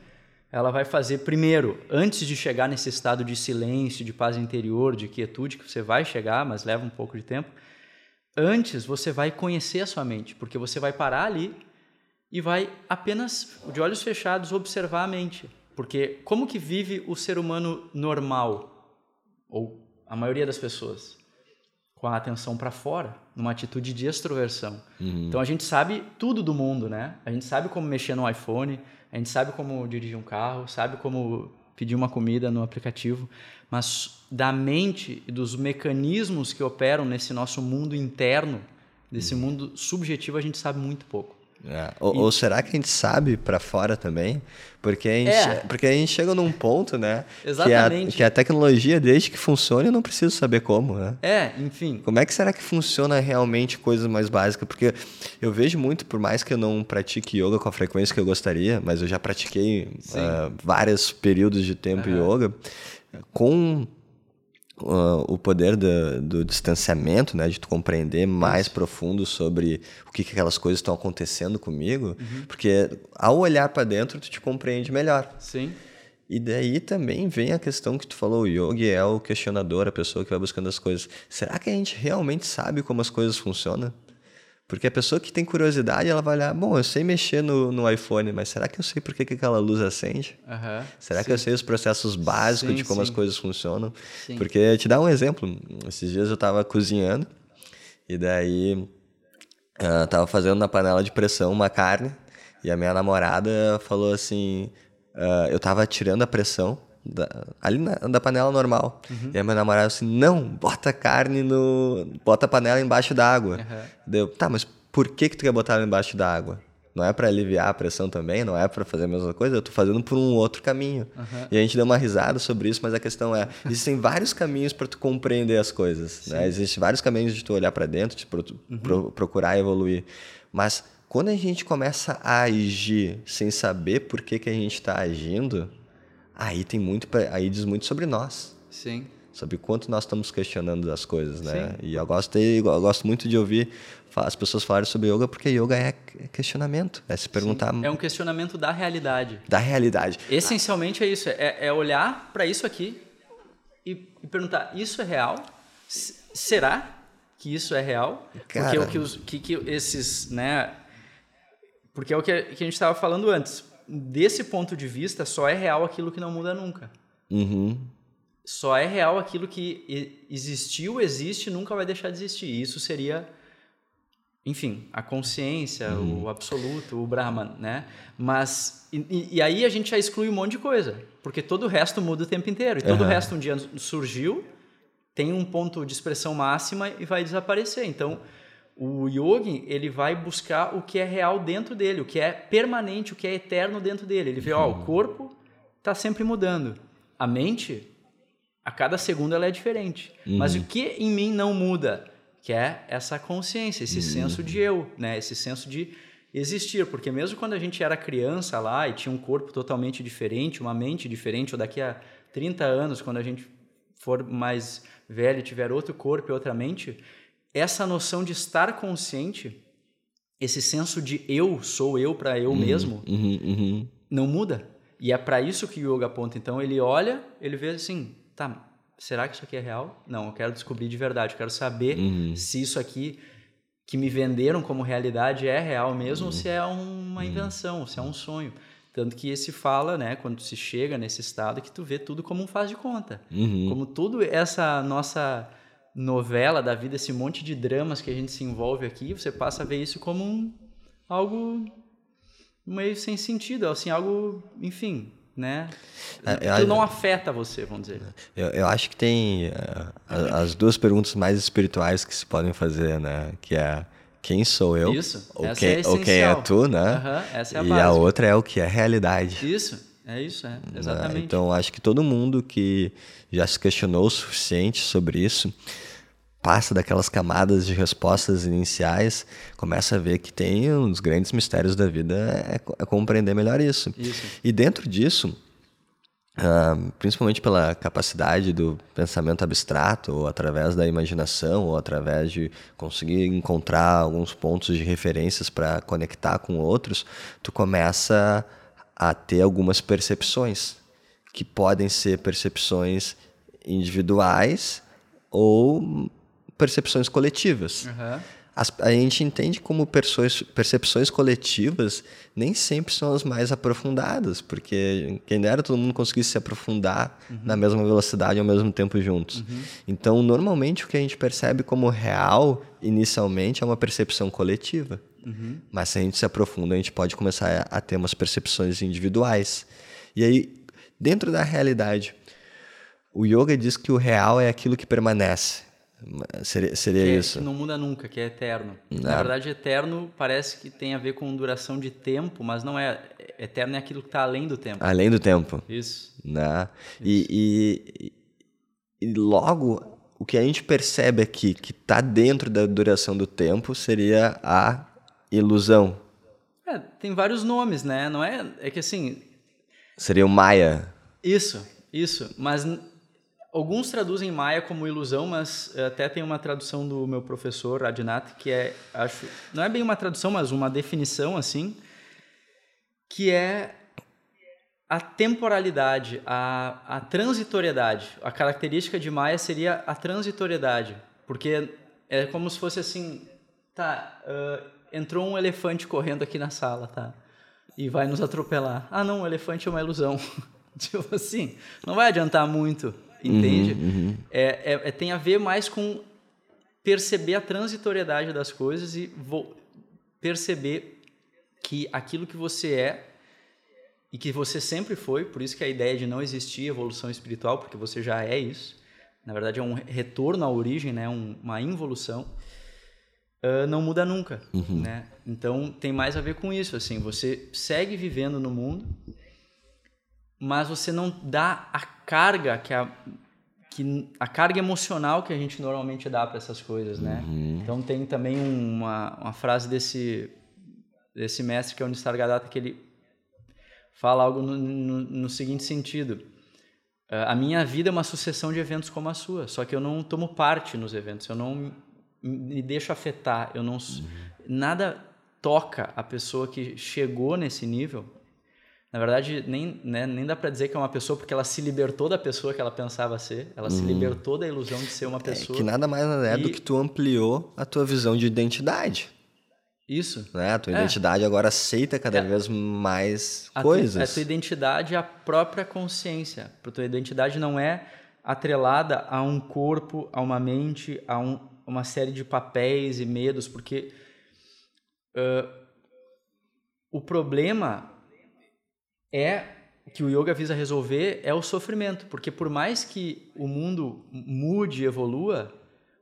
ela vai fazer primeiro, antes de chegar nesse estado de silêncio, de paz interior, de quietude que você vai chegar, mas leva um pouco de tempo Antes você vai conhecer a sua mente, porque você vai parar ali e vai apenas de olhos fechados observar a mente. Porque como que vive o ser humano normal ou a maioria das pessoas? Com a atenção para fora, numa atitude de extroversão. Uhum. Então a gente sabe tudo do mundo, né? A gente sabe como mexer no iPhone, a gente sabe como dirigir um carro, sabe como pedir uma comida no aplicativo, mas da mente e dos mecanismos que operam nesse nosso mundo interno, desse uhum. mundo subjetivo, a gente sabe muito pouco. É. Ou, e... ou, será que a gente sabe para fora também? Porque a, gente, é. porque a gente chega num ponto, né? Exatamente. Que a, que a tecnologia, desde que funcione, eu não preciso saber como, né? É, enfim. Como é que será que funciona realmente coisas mais básicas? Porque eu vejo muito, por mais que eu não pratique yoga com a frequência que eu gostaria, mas eu já pratiquei uh, vários períodos de tempo uhum. yoga, com uh, o poder do, do, distanciamento, né, de tu compreender mais Isso. profundo sobre o que, que aquelas coisas estão acontecendo comigo, uhum. porque ao olhar para dentro tu te compreende melhor. Sim. E daí também vem a questão que tu falou, o yogi é o questionador, a pessoa que vai buscando as coisas. Será que a gente realmente sabe como as coisas funcionam? Porque a pessoa que tem curiosidade, ela vai olhar, bom, eu sei mexer no, no iPhone, mas será que eu sei por que, que aquela luz acende? Uhum, será sim. que eu sei os processos básicos sim, de como sim. as coisas funcionam? Porque, te dar um exemplo, esses dias eu estava cozinhando e daí uh, tava fazendo na panela de pressão uma carne e a minha namorada falou assim, uh, eu estava tirando a pressão da, ali na, da panela normal. Uhum. E aí meu namorado assim, não, bota a carne no. Bota a panela embaixo da água. Uhum. Deu, tá, mas por que, que tu quer botar ela embaixo da água? Não é para aliviar a pressão também, não é para fazer a mesma coisa, eu tô fazendo por um outro caminho. Uhum. E a gente deu uma risada sobre isso, mas a questão é, existem vários caminhos para tu compreender as coisas, né? Existem vários caminhos de tu olhar para dentro, de pro, uhum. pro, procurar evoluir. Mas quando a gente começa a agir sem saber por que, que a gente está agindo, aí tem muito aí diz muito sobre nós. Sim. Sobre quanto nós estamos questionando as coisas né? Sim. e eu gosto eu gosto muito de ouvir as pessoas falarem sobre yoga porque yoga é questionamento é se perguntar sim. é um questionamento da realidade. Da realidade. Essencialmente é isso é, é olhar para isso aqui e, e, perguntar isso é real? S será que isso é real? Cara... porque o que, os, que, que esses né porque é o que, que a gente estava falando antes desse ponto de vista, só é real aquilo que não muda nunca. Uhum. Só é real aquilo que existiu, existe, nunca vai deixar de existir. Isso seria, enfim, a consciência, uhum. o absoluto, o Brahman, né? Mas e, e, aí a gente já exclui um monte de coisa, porque todo o resto muda o tempo inteiro. E todo uhum. o resto um dia surgiu, tem um ponto de expressão máxima e vai desaparecer. Então o yogi, ele vai buscar o que é real dentro dele, o que é permanente, o que é eterno dentro dele. Ele vê, ó, o uhum. corpo está sempre mudando. A mente, a cada segundo ela é diferente. Uhum. Mas o que em mim não muda? Que é essa consciência, esse uhum. senso de eu, né? Esse senso de existir, porque mesmo quando a gente era criança lá e tinha um corpo totalmente diferente, uma mente diferente, ou daqui a 30 anos, quando a gente for mais velho e tiver outro corpo e outra mente, essa noção de estar consciente, esse senso de eu sou eu para eu uhum, mesmo, uhum, uhum. não muda. E é para isso que o yoga aponta. Então ele olha, ele vê assim, tá, será que isso aqui é real? Não, eu quero descobrir de verdade, eu quero saber uhum. se isso aqui que me venderam como realidade é real mesmo ou se é uma invenção, se é um sonho. Tanto que esse fala, né, quando se chega nesse estado, que tu vê tudo como um faz de conta. Uhum. Como tudo essa nossa novela da vida, esse monte de dramas que a gente se envolve aqui, você passa a ver isso como um, algo meio sem sentido, assim, algo, enfim, né? É, não afeta você, vamos dizer. Eu, eu acho que tem uh, as duas perguntas mais espirituais que se podem fazer, né? Que é quem sou eu? Isso. Ou, essa quem, é ou quem é tu, né? Uhum, essa é a e base. a outra é o que é realidade. Isso. É isso, é. Exatamente. Né? Então, acho que todo mundo que já se questionou o suficiente sobre isso passa daquelas camadas de respostas iniciais, começa a ver que tem um dos grandes mistérios da vida é, é compreender melhor isso. isso. E dentro disso, uh, principalmente pela capacidade do pensamento abstrato, ou através da imaginação, ou através de conseguir encontrar alguns pontos de referências para conectar com outros, tu começa a ter algumas percepções que podem ser percepções individuais ou percepções coletivas. Uhum. As, a gente entende como percepções, percepções coletivas nem sempre são as mais aprofundadas, porque quem dera todo mundo conseguisse se aprofundar uhum. na mesma velocidade ao mesmo tempo juntos. Uhum. Então, normalmente, o que a gente percebe como real, inicialmente, é uma percepção coletiva. Uhum. Mas se a gente se aprofunda, a gente pode começar a ter umas percepções individuais. E aí, dentro da realidade, o yoga diz que o real é aquilo que permanece. Seria, seria que é, isso. Que não muda nunca, que é eterno. Na verdade, eterno parece que tem a ver com duração de tempo, mas não é. Eterno é aquilo que está além do tempo. Além do tempo. Isso. Né? E, e, e, logo, o que a gente percebe aqui, que está dentro da duração do tempo, seria a ilusão. É, tem vários nomes, né? Não é. É que assim. Seria o Maia. Isso, isso. Mas Alguns traduzem Maia como ilusão, mas eh, até tem uma tradução do meu professor Adinath que é, acho, não é bem uma tradução, mas uma definição assim, que é a temporalidade, a, a transitoriedade. A característica de Maia seria a transitoriedade, porque é como se fosse assim, tá, uh, entrou um elefante correndo aqui na sala, tá, e vai nos atropelar. Ah, não, o elefante é uma ilusão. tipo assim, não vai adiantar muito entende? Uhum, uhum. É, é, é, tem a ver mais com perceber a transitoriedade das coisas e perceber que aquilo que você é e que você sempre foi, por isso que a ideia de não existir evolução espiritual, porque você já é isso, na verdade é um retorno à origem, né? Um, uma involução, uh, não muda nunca, uhum. né? Então tem mais a ver com isso, assim, você segue vivendo no mundo, mas você não dá a carga que a que a carga emocional que a gente normalmente dá para essas coisas, né? Uhum. Então tem também uma, uma frase desse desse mestre que é o Nistargadatta que ele fala algo no, no, no seguinte sentido: a minha vida é uma sucessão de eventos como a sua, só que eu não tomo parte nos eventos, eu não me deixo afetar, eu não uhum. nada toca a pessoa que chegou nesse nível na verdade, nem, né, nem dá para dizer que é uma pessoa porque ela se libertou da pessoa que ela pensava ser. Ela se uhum. libertou da ilusão de ser uma pessoa. É, que nada mais é e... do que tu ampliou a tua visão de identidade. Isso. Né? A tua é. identidade agora aceita cada é. vez mais a coisas. Tu, a tua identidade é a própria consciência. A tua identidade não é atrelada a um corpo, a uma mente, a um, uma série de papéis e medos, porque uh, o problema é que o yoga visa resolver é o sofrimento, porque por mais que o mundo mude, evolua,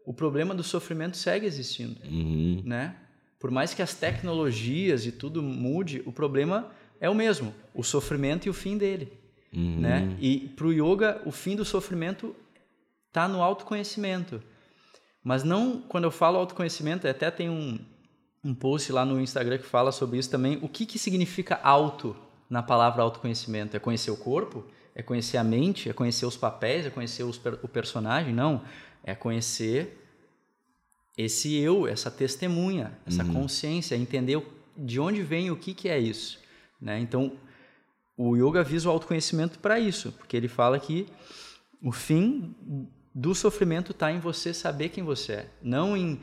o problema do sofrimento segue existindo, uhum. né? Por mais que as tecnologias e tudo mude, o problema é o mesmo, o sofrimento e o fim dele, uhum. né? E para o yoga, o fim do sofrimento está no autoconhecimento. Mas não, quando eu falo autoconhecimento, até tem um, um post lá no Instagram que fala sobre isso também, o que, que significa auto na palavra autoconhecimento? É conhecer o corpo? É conhecer a mente? É conhecer os papéis? É conhecer os, o personagem? Não. É conhecer esse eu, essa testemunha, essa uhum. consciência, entender de onde vem o que, que é isso. Né? Então, o yoga visa o autoconhecimento para isso, porque ele fala que o fim do sofrimento está em você saber quem você é, não em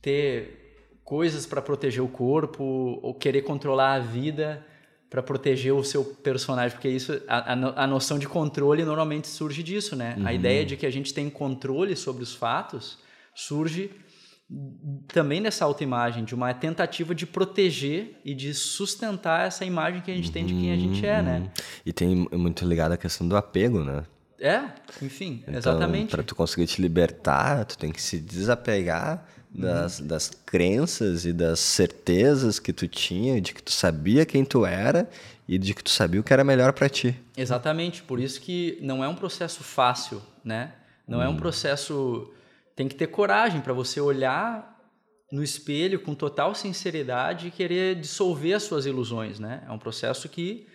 ter coisas para proteger o corpo ou querer controlar a vida para proteger o seu personagem, porque isso a, a, noção de controle normalmente surge disso, né? Uhum. A ideia de que a gente tem controle sobre os fatos surge também nessa autoimagem, de uma tentativa de proteger e de sustentar essa imagem que a gente tem de quem a gente é, né? Uhum. E tem muito ligado a questão do apego, né? É, enfim, então, exatamente. Para tu conseguir te libertar, tu tem que se desapegar das, uhum. das crenças e das certezas que tu tinha, de que tu sabia quem tu era e de que tu sabia o que era melhor para ti. Exatamente, por isso que não é um processo fácil, né? Não é um hum. processo tem que ter coragem para você olhar no espelho com total sinceridade e querer dissolver as suas ilusões, né? É um processo que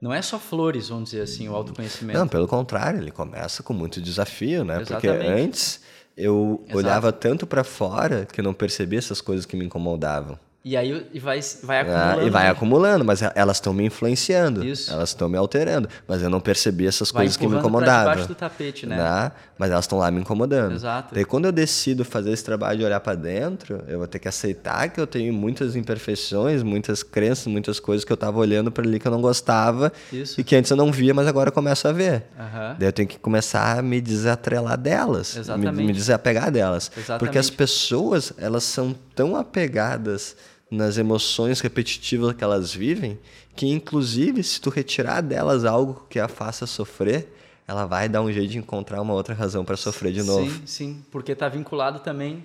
não é só flores, vamos dizer assim, o autoconhecimento. Não, pelo contrário, ele começa com muito desafio, né? Exatamente. Porque antes eu Exato. olhava tanto para fora que eu não percebia essas coisas que me incomodavam. E aí e vai, vai acumulando. Ah, e vai acumulando, mas elas estão me influenciando. Isso. Elas estão me alterando. Mas eu não percebi essas vai coisas que me incomodavam. debaixo do tapete, né? né? Mas elas estão lá me incomodando. Exato. Daí quando eu decido fazer esse trabalho de olhar para dentro, eu vou ter que aceitar que eu tenho muitas imperfeições, muitas crenças, muitas coisas que eu estava olhando para ali que eu não gostava. Isso. E que antes eu não via, mas agora eu começo a ver. Uhum. Daí eu tenho que começar a me desatrelar delas. Exatamente. Me, me desapegar delas. Exatamente. Porque as pessoas, elas são tão apegadas nas emoções repetitivas que elas vivem, que inclusive se tu retirar delas algo que a faça sofrer, ela vai dar um jeito de encontrar uma outra razão para sofrer de novo. Sim, sim, porque está vinculado também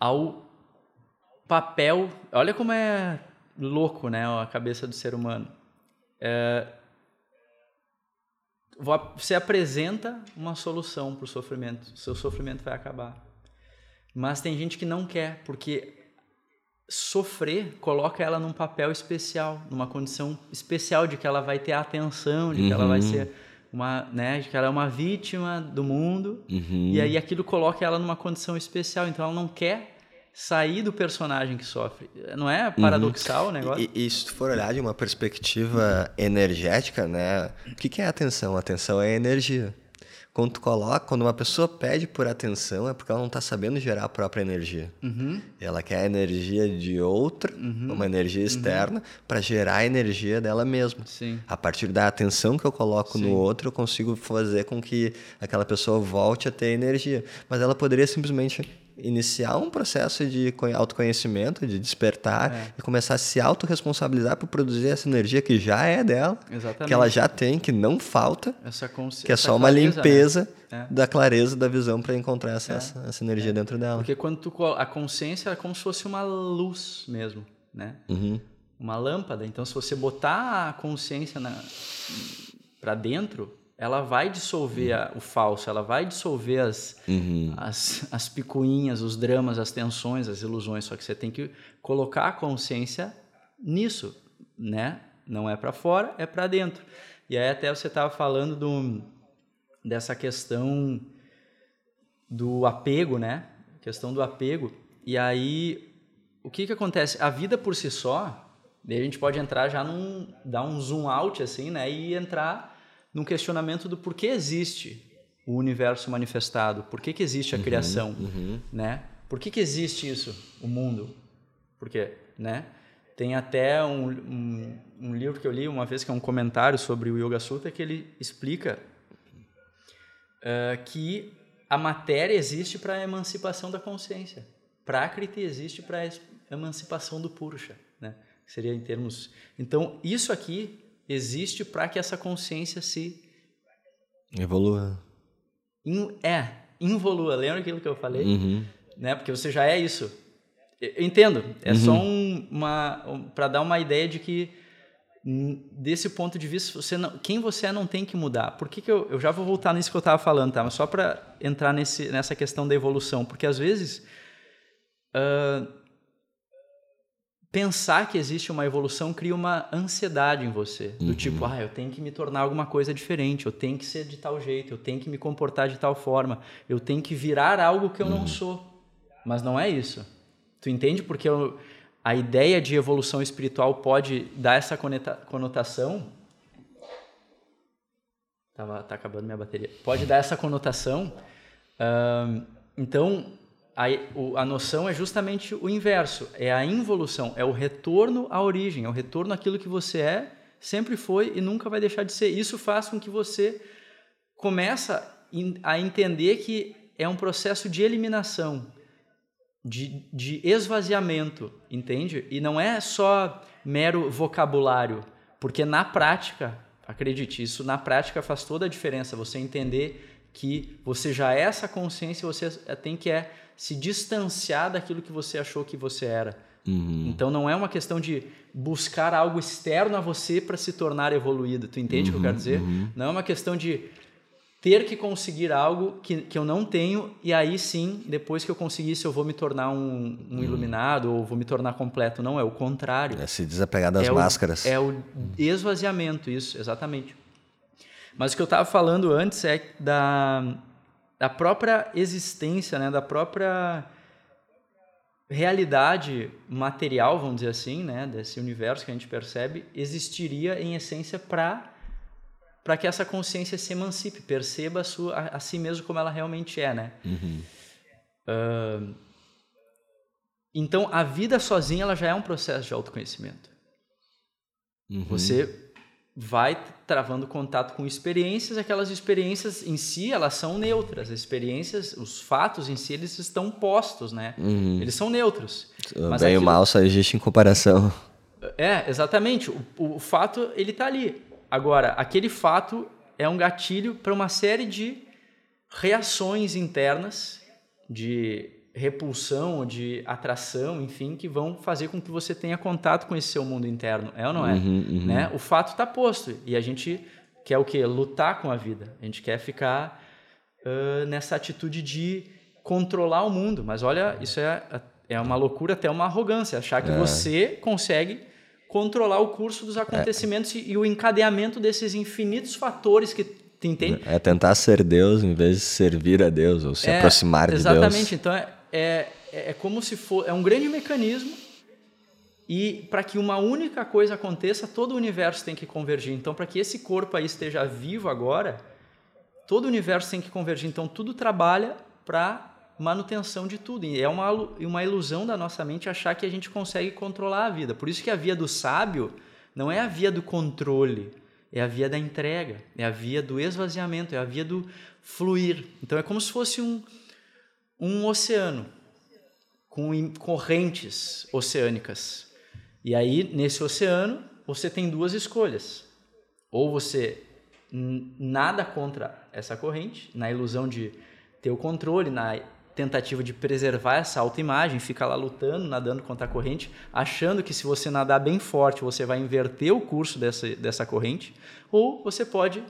ao papel. Olha como é louco, né, a cabeça do ser humano. É, você apresenta uma solução para o sofrimento, seu sofrimento vai acabar. Mas tem gente que não quer, porque sofrer coloca ela num papel especial, numa condição especial de que ela vai ter atenção, de que ela vai uhum. ser uma, né, de que ela é uma vítima do mundo. Uhum. E aí aquilo coloca ela numa condição especial, então ela não quer sair do personagem que sofre. Não é paradoxal uhum. o negócio? E, e, se tu for olhar de uma perspectiva energética, né? O que, que é atenção? Atenção é energia. Quando tu coloca, quando uma pessoa pede por atenção, é porque ela não está sabendo gerar a própria energia. Uhum. Ela quer a energia de outra, uhum. uma energia uhum. externa, para gerar a energia dela mesma. Sim. A partir da atenção que eu coloco Sim. no outro, eu consigo fazer com que aquela pessoa volte a ter energia. Mas ela poderia simplesmente iniciar um processo de autoconhecimento, de despertar é. e começar a se autorresponsabilizar por produzir essa energia que já é dela, Exatamente. que ela já tem, que não falta, essa que é só uma clareza, limpeza né? da clareza da visão para encontrar essa, é. essa, essa, energia é. dentro dela. Porque quando tu, a consciência é como se fosse uma luz mesmo, né? Uhum. Uma lâmpada. Então, se você botar a consciência para dentro, ela vai dissolver a, o falso, ela vai dissolver as, uhum. as, as picuinhas, os dramas, as tensões, as ilusões. Só que você tem que colocar a consciência nisso, né? Não é para fora, é para dentro. E aí até você estava falando do, dessa questão do apego, né? Questão do apego. E aí, o que que acontece? A vida por si só, daí a gente pode entrar já num... dar um zoom out, assim, né? E entrar num questionamento do porquê existe o universo manifestado, por que, que existe a uhum, criação, uhum. né? Por que, que existe isso, o mundo? Por quê, né? Tem até um, um, um, livro que eu li uma vez que é um comentário sobre o Yoga Sutra que ele explica uh, que a matéria existe para a emancipação da consciência. Prakriti existe para a emancipação do Purusha, né? Seria em termos. Então, isso aqui existe para que essa consciência se evolua. In, é, involua. Lembra aquilo que eu falei? Uhum. Né? Porque você já é isso. Eu entendo. É uhum. só um, uma um, para dar uma ideia de que desse ponto de vista, você não, quem você é não tem que mudar. Por que, que eu, eu já vou voltar nisso que eu estava falando, tá? Mas só para entrar nesse, nessa questão da evolução, porque às vezes uh, pensar que existe uma evolução cria uma ansiedade em você. Do Uhum. tipo, ah, eu tenho que me tornar alguma coisa diferente, eu tenho que ser de tal jeito, eu tenho que me comportar de tal forma, eu tenho que virar algo que eu Uhum. não sou. Mas não é isso. Tu entende porque eu- a ideia de evolução espiritual pode dar essa conotação. Tava, tá acabando minha bateria. Pode dar essa conotação. ahn, então, a, o- a noção é justamente o inverso. É a involução, é o retorno à origem, é o retorno àquilo que você é, sempre foi e nunca vai deixar de ser. Isso faz com que você começa a entender que é um processo de eliminação, de, de esvaziamento, entende? E não é só mero vocabulário, porque na prática, acredite, isso na prática faz toda a diferença. Você entender que você já é essa consciência, você tem que é se distanciar daquilo que você achou que você era. Uhum. Então não é uma questão de buscar algo externo a você para se tornar evoluído. Tu entende o que eu quero dizer? Não é uma questão de ter que conseguir algo que, que eu não tenho e aí sim, depois que eu conseguir isso, eu vou me tornar um, um iluminado ou vou me tornar completo. Não, é o contrário. É se desapegar das é máscaras. O, é o esvaziamento, isso, exatamente. Mas o que eu estava falando antes é da, da própria existência, né, da própria realidade material, vamos dizer assim, né, desse universo que a gente percebe, existiria em essência para para que essa consciência se emancipe, perceba a, sua, a, a si mesmo como ela realmente é, né? Uhum. Uh, então, a vida sozinha ela já é um processo de autoconhecimento. Uhum. Você vai travando contato com experiências, aquelas experiências em si, elas são neutras. As experiências, os fatos em si, eles estão postos, né? Uhum. Eles são neutros. O Mas bem e o mal só existe em comparação. É, exatamente. O, o fato, ele tá ali. Agora, aquele fato é um gatilho para uma série de reações internas, de repulsão, ou de atração, enfim, que vão fazer com que você tenha contato com esse seu mundo interno. É ou não é? Uhum, uhum. Né? O fato está posto. E a gente quer o quê? Lutar com a vida. A gente quer ficar ah, nessa atitude de controlar o mundo. Mas olha, isso é, é uma loucura, até uma arrogância. Achar que É. você consegue controlar o curso dos acontecimentos e, e o encadeamento desses infinitos fatores que entende? É tentar ser Deus em vez de servir a Deus ou se É, aproximar de Exatamente. Deus. Então é, é, é como se for é um grande mecanismo e para que uma única coisa aconteça, todo o universo tem que convergir. Então, para que esse corpo aí esteja vivo agora, todo o universo tem que convergir. Então, tudo trabalha para manutenção de tudo. E é uma, uma ilusão da nossa mente achar que a gente consegue controlar a vida. Por isso que a via do sábio não é a via do controle, é a via da entrega, é a via do esvaziamento, é a via do fluir. Então, é como se fosse um, um oceano com correntes oceânicas. E aí, nesse oceano, você tem duas escolhas. Ou você nada contra essa corrente, na ilusão de ter o controle, na tentativa de preservar essa autoimagem, fica lá lutando, nadando contra a corrente, achando que se você nadar bem forte, você vai inverter o curso dessa, dessa corrente, ou você pode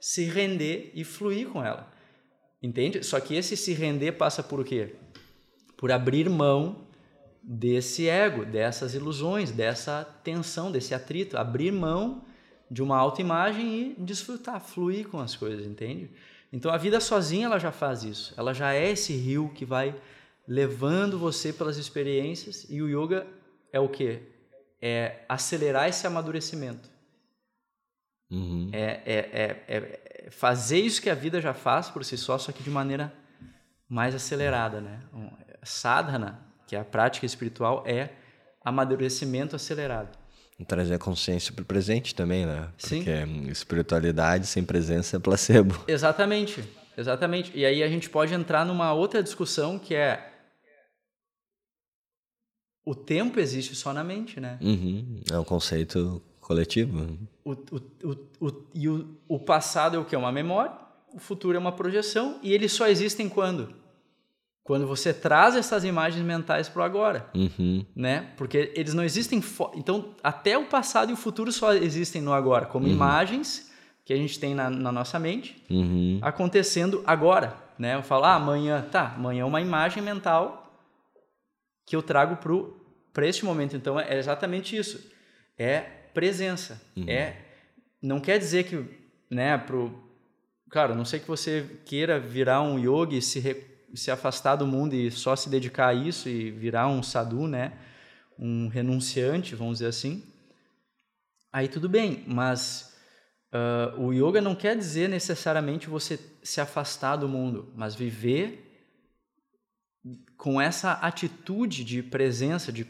se render e fluir com ela. Entende? Só que esse se render passa por o quê? Por abrir mão desse ego, dessas ilusões, dessa tensão, desse atrito, abrir mão de uma autoimagem e desfrutar, fluir com as coisas, entende? Então a vida sozinha ela já faz isso. Ela já é esse rio que vai levando você pelas experiências e o yoga é o quê? É acelerar esse amadurecimento. Uhum. É, é, é, é fazer isso que a vida já faz por si só, só que de maneira mais acelerada, né? Sadhana, que é a prática espiritual, é amadurecimento acelerado. Trazer a consciência para o presente também, né? Sim. Porque hum, espiritualidade sem presença é placebo. Exatamente, exatamente. E aí a gente pode entrar numa outra discussão que é o tempo existe só na mente, né? Uhum. É um conceito coletivo. O, o, o, o, e o, o passado é o que? Uma memória, o futuro é uma projeção, e eles só existem quando? Quando você traz essas imagens mentais para o agora, Uhum. né? Porque eles não existem... Então, até o passado e o futuro só existem no agora, como imagens que a gente tem na, na nossa mente, Uhum. acontecendo agora, né? Eu falo, ah, amanhã, tá, amanhã é uma imagem mental que eu trago pro para este momento, então, é exatamente isso. É presença. Uhum. É, não quer dizer que, né, pro, claro, não sei que você queira virar um yogi, se, re, se afastar do mundo e só se dedicar a isso e virar um sadhu, né, um renunciante, vamos dizer assim. Aí tudo bem, mas uh, o yoga não quer dizer necessariamente você se afastar do mundo, mas viver com essa atitude de presença, de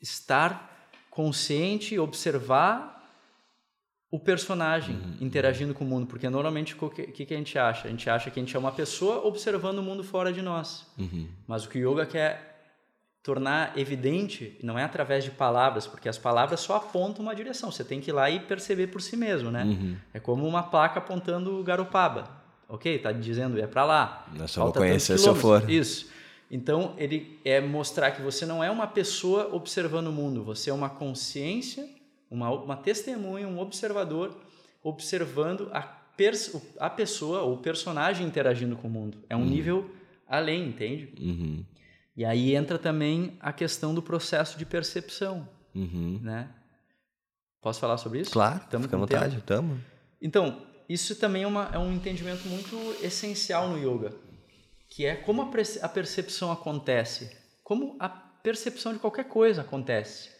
estar consciente, observar o personagem uhum. interagindo com o mundo, porque normalmente o que, que, a gente acha? A gente acha que a gente é uma pessoa observando o mundo fora de nós. Uhum. Mas o que o yoga quer tornar evidente não é através de palavras, porque as palavras só apontam uma direção. Você tem que ir lá e perceber por si mesmo, né? Uhum. É como uma placa apontando Garopaba. Ok, tá dizendo é para lá. Não é só vou conhecer se eu for. Isso. Então, ele é mostrar que você não é uma pessoa observando o mundo, você é uma consciência, uma, uma testemunha, um observador observando a, a pessoa ou personagem interagindo com o mundo. É um uhum. nível além, entende? Uhum. E aí entra também a questão do processo de percepção, uhum. né? Posso falar sobre isso? Claro, tamo fica à vontade, estamos. Então, isso também é, uma, é um entendimento muito essencial no yoga que é como a percepção acontece, como a percepção de qualquer coisa acontece.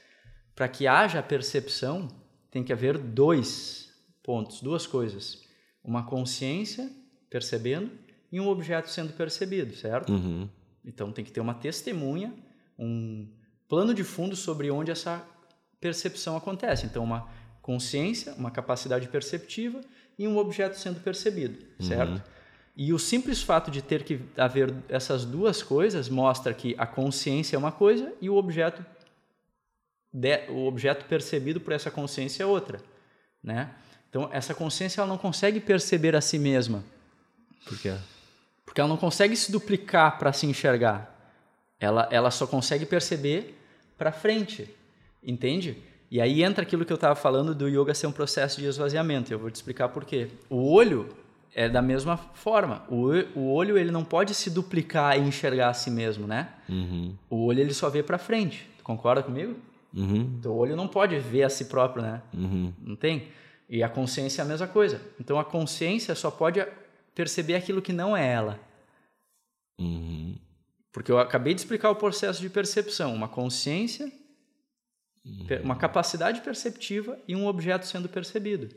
Para que haja a percepção, tem que haver dois pontos, duas coisas: uma consciência percebendo e um objeto sendo percebido, certo? Uhum. Então tem que ter uma testemunha, um plano de fundo sobre onde essa percepção acontece. Então, uma consciência, uma capacidade perceptiva e um objeto sendo percebido, certo? Uhum. E o simples fato de ter que haver essas duas coisas mostra que a consciência é uma coisa e o objeto de, o objeto percebido por essa consciência é outra, né? Então essa consciência ela não consegue perceber a si mesma. Por quê? Porque ela não consegue se duplicar para se enxergar. Ela ela só consegue perceber para frente, entende? E aí entra aquilo que eu estava falando do yoga ser um processo de esvaziamento. Eu vou te explicar por quê. O olho é da mesma forma. O, o olho ele não pode se duplicar e enxergar a si mesmo, né? Uhum. O olho ele só vê para frente. Tu concorda comigo? Uhum. Então, o olho não pode ver a si próprio, né? Uhum. Não tem? E a consciência é a mesma coisa. Então a consciência só pode perceber aquilo que não é ela. Uhum. Porque eu acabei de explicar o processo de percepção. Uma consciência, uhum. uma capacidade perceptiva e um objeto sendo percebido.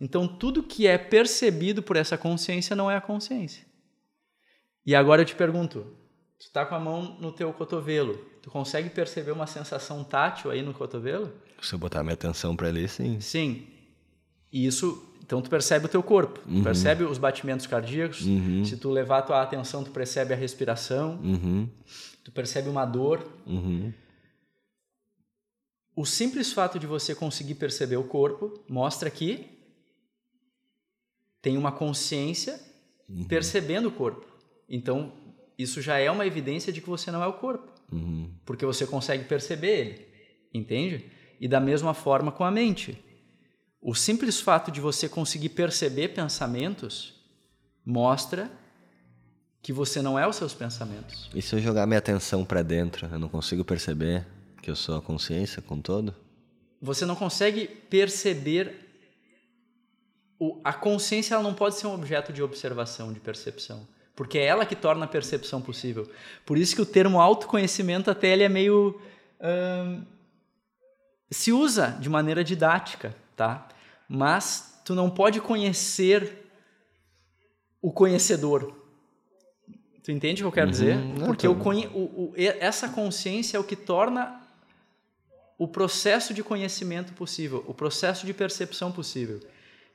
Então, tudo que é percebido por essa consciência não é a consciência. E agora eu te pergunto, tu está com a mão no teu cotovelo, tu consegue perceber uma sensação tátil aí no cotovelo? Se eu botar minha atenção para ali, sim. Sim. E isso, então tu percebe o teu corpo, uhum. tu percebe os batimentos cardíacos, uhum. se tu levar a tua atenção, tu percebe a respiração, uhum. tu percebe uma dor. Uhum. O simples fato de você conseguir perceber o corpo mostra que tem uma consciência uhum. percebendo o corpo. Então, isso já é uma evidência de que você não é o corpo. Uhum. Porque você consegue perceber ele. Entende? E da mesma forma com a mente. O simples fato de você conseguir perceber pensamentos mostra que você não é os seus pensamentos. E se eu jogar minha atenção para dentro, eu não consigo perceber que eu sou a consciência com todo? Você não consegue perceber o, a consciência ela não pode ser um objeto de observação, de percepção. Porque é ela que torna a percepção possível. Por isso que o termo autoconhecimento até ele é meio... Hum, se usa de maneira didática, tá? Mas tu não pode conhecer o conhecedor. Tu entende o que eu quero uhum, dizer? Porque o, o, o, essa consciência é o que torna o processo de conhecimento possível, o processo de percepção possível.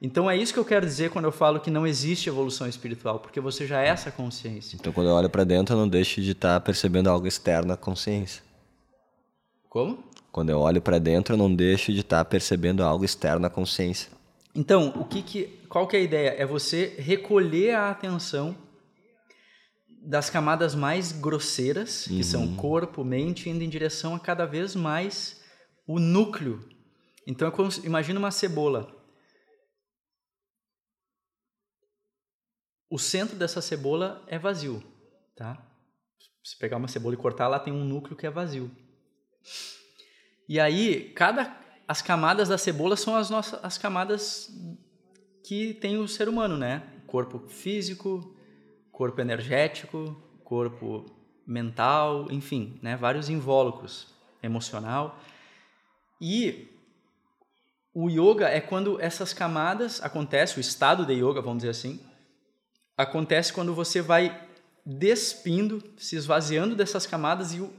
Então é isso que eu quero dizer quando eu falo que não existe evolução espiritual, porque você já é essa consciência. Então quando eu olho para dentro, eu não deixo de estar tá percebendo algo externo à consciência. Como? Quando eu olho para dentro, eu não deixo de estar tá percebendo algo externo à consciência. Então, o que que qual que é a ideia? É você recolher a atenção das camadas mais grosseiras, que uhum. são corpo, mente, indo em direção a cada vez mais o núcleo. Então, é como, imagina uma cebola o centro dessa cebola é vazio, tá? Se pegar uma cebola e cortar, lá tem um núcleo que é vazio. E aí, cada as camadas da cebola são as nossas as camadas que tem o ser humano, né? Corpo físico, corpo energético, corpo mental, enfim, né? Vários invólucros, emocional. E o yoga é quando essas camadas acontece, o estado de yoga, vamos dizer assim, acontece quando você vai despindo, se esvaziando dessas camadas e o,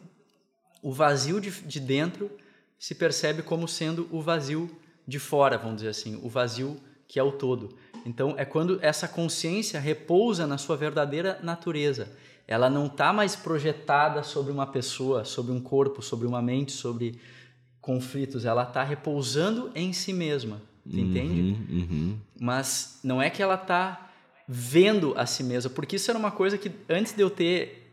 o vazio de, de dentro se percebe como sendo o vazio de fora, vamos dizer assim, o vazio que é o todo. Então, é quando essa consciência repousa na sua verdadeira natureza. Ela não está mais projetada sobre uma pessoa, sobre um corpo, sobre uma mente, sobre conflitos. Ela está repousando em si mesma. Uhum, entende? Uhum. Mas não é que ela está vendo a si mesma, porque isso era uma coisa que antes de eu ter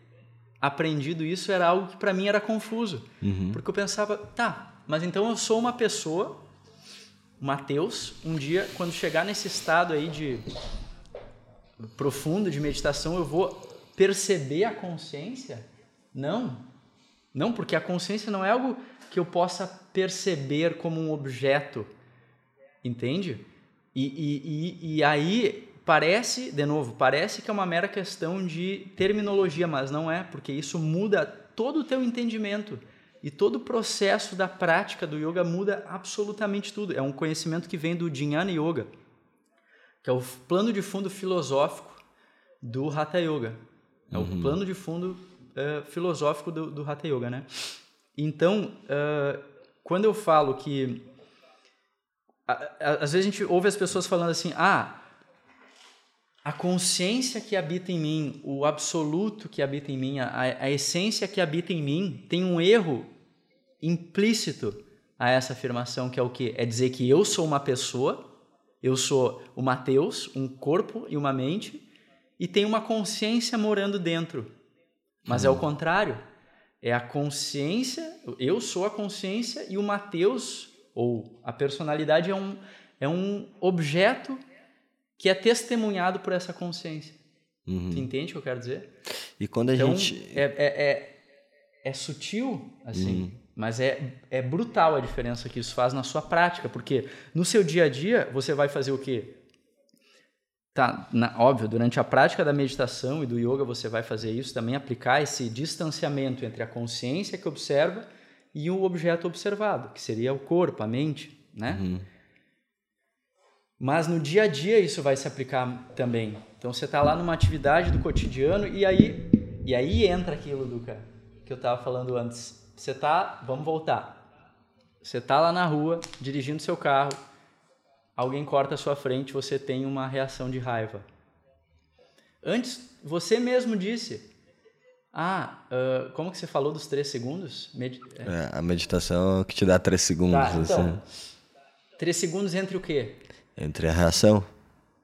aprendido isso era algo que para mim era confuso, uhum. porque eu pensava, tá, mas então eu sou uma pessoa, Mateus, um dia quando chegar nesse estado aí de profundo de meditação, eu vou perceber a consciência? Não. Não, porque a consciência não é algo que eu possa perceber como um objeto, entende? E, e, e, e aí parece, de novo, parece que é uma mera questão de terminologia, mas não é, porque isso muda todo o teu entendimento e todo o processo da prática do yoga muda absolutamente tudo. É um conhecimento que vem do Jnana Yoga, que é o plano de fundo filosófico do Hatha Yoga. É uhum. o plano de fundo uh, filosófico do, do Hatha Yoga, né? Então, uh, quando eu falo que às vezes a gente ouve as pessoas falando assim, ah, a consciência que habita em mim, o absoluto que habita em mim, a, a essência que habita em mim, tem um erro implícito a essa afirmação, que é o que? É dizer que eu sou uma pessoa, eu sou o Mateus, um corpo e uma mente, e tem uma consciência morando dentro. Mas é o contrário. É a consciência, eu sou a consciência e o Mateus, ou a personalidade, é um, é um objeto que é testemunhado por essa consciência. Uhum. Tu entende o que eu quero dizer? E quando a então, gente. É, é, é, é sutil, assim, uhum. mas é, é brutal a diferença que isso faz na sua prática, porque no seu dia a dia você vai fazer o quê? Tá, na, óbvio, durante a prática da meditação e do yoga você vai fazer isso, também aplicar esse distanciamento entre a consciência que observa e o objeto observado, que seria o corpo, a mente, né? Uhum. Mas no dia a dia isso vai se aplicar também. Então você está lá numa atividade do cotidiano e aí e aí entra aquilo, Duca, que eu estava falando antes. Você tá, vamos voltar. Você tá lá na rua dirigindo seu carro, alguém corta a sua frente, você tem uma reação de raiva. Antes você mesmo disse, ah, uh, como que você falou dos três segundos? Medi é. a meditação que te dá três segundos. Tá, então, assim. Três segundos entre o quê? Entre a reação.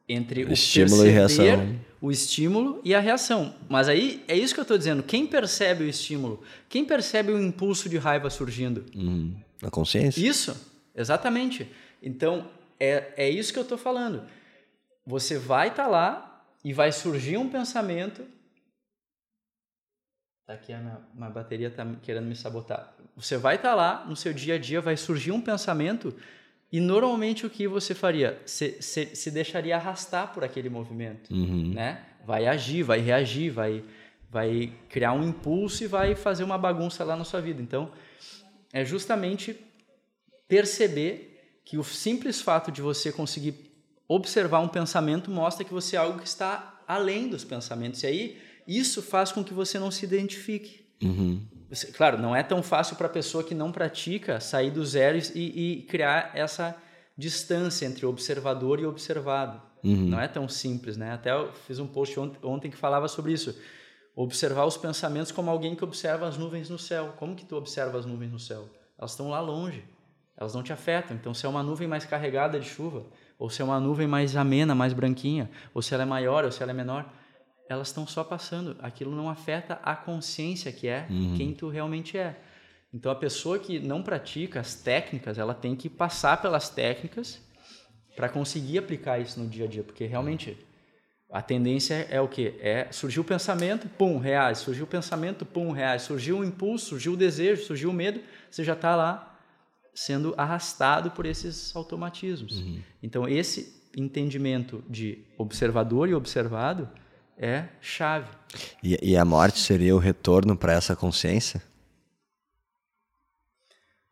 Entre o, o estímulo e a reação. O estímulo e a reação. Mas aí é isso que eu estou dizendo. Quem percebe o estímulo? Quem percebe o impulso de raiva surgindo? Uhum. A consciência. Isso, exatamente. Então, é, é isso que eu estou falando. Você vai estar tá lá e vai surgir um pensamento. Tá aqui a minha, minha bateria está querendo me sabotar. Você vai estar tá lá no seu dia a dia, vai surgir um pensamento e normalmente o que você faria? Se, se, se deixaria arrastar por aquele movimento, uhum. né? Vai agir, vai reagir, vai, vai criar um impulso e vai fazer uma bagunça lá na sua vida. Então, é justamente perceber que o simples fato de você conseguir observar um pensamento mostra que você é algo que está além dos pensamentos. E aí, isso faz com que você não se identifique. Uhum. Claro, não é tão fácil para a pessoa que não pratica sair do zero e, e, criar essa distância entre observador e observado. Uhum. Não é tão simples, né? Até eu fiz um post ontem que falava sobre isso. Observar os pensamentos como alguém que observa as nuvens no céu. Como que tu observa as nuvens no céu? Elas estão lá longe. Elas não te afetam. Então, se é uma nuvem mais carregada de chuva, ou se é uma nuvem mais amena, mais branquinha, ou se ela é maior, ou se ela é menor, elas estão só passando. Aquilo não afeta a consciência que é uhum. quem tu realmente é. Então a pessoa que não pratica as técnicas, ela tem que passar pelas técnicas para conseguir aplicar isso no dia a dia, porque realmente a tendência é o que? É surgiu o pensamento, pum, reais, surgiu o pensamento, pum, reais, surgiu o impulso, surgiu o desejo, surgiu o medo, você já está lá sendo arrastado por esses automatismos. Uhum. Então, esse entendimento de observador e observado é chave. E, e a morte seria o retorno para essa consciência?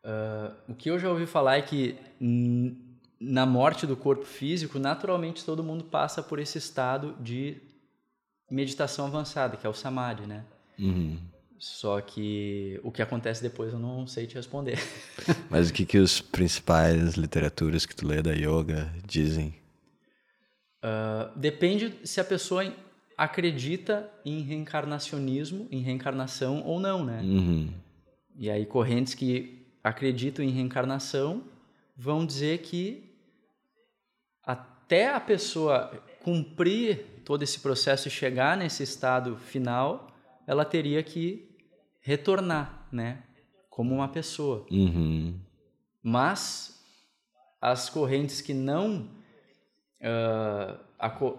Uh, o que eu já ouvi falar é que na morte do corpo físico, naturalmente todo mundo passa por esse estado de meditação avançada, que é o samadhi, né? Uhum. Só que o que acontece depois eu não sei te responder. Mas o que que os principais literaturas que tu lê da yoga dizem? Uh, depende se a pessoa acredita em reencarnacionismo, em reencarnação ou não, né? Uhum. E aí correntes que acreditam em reencarnação vão dizer que até a pessoa cumprir todo esse processo e chegar nesse estado final, ela teria que retornar, né? Como uma pessoa. Uhum. Mas as correntes que não uh,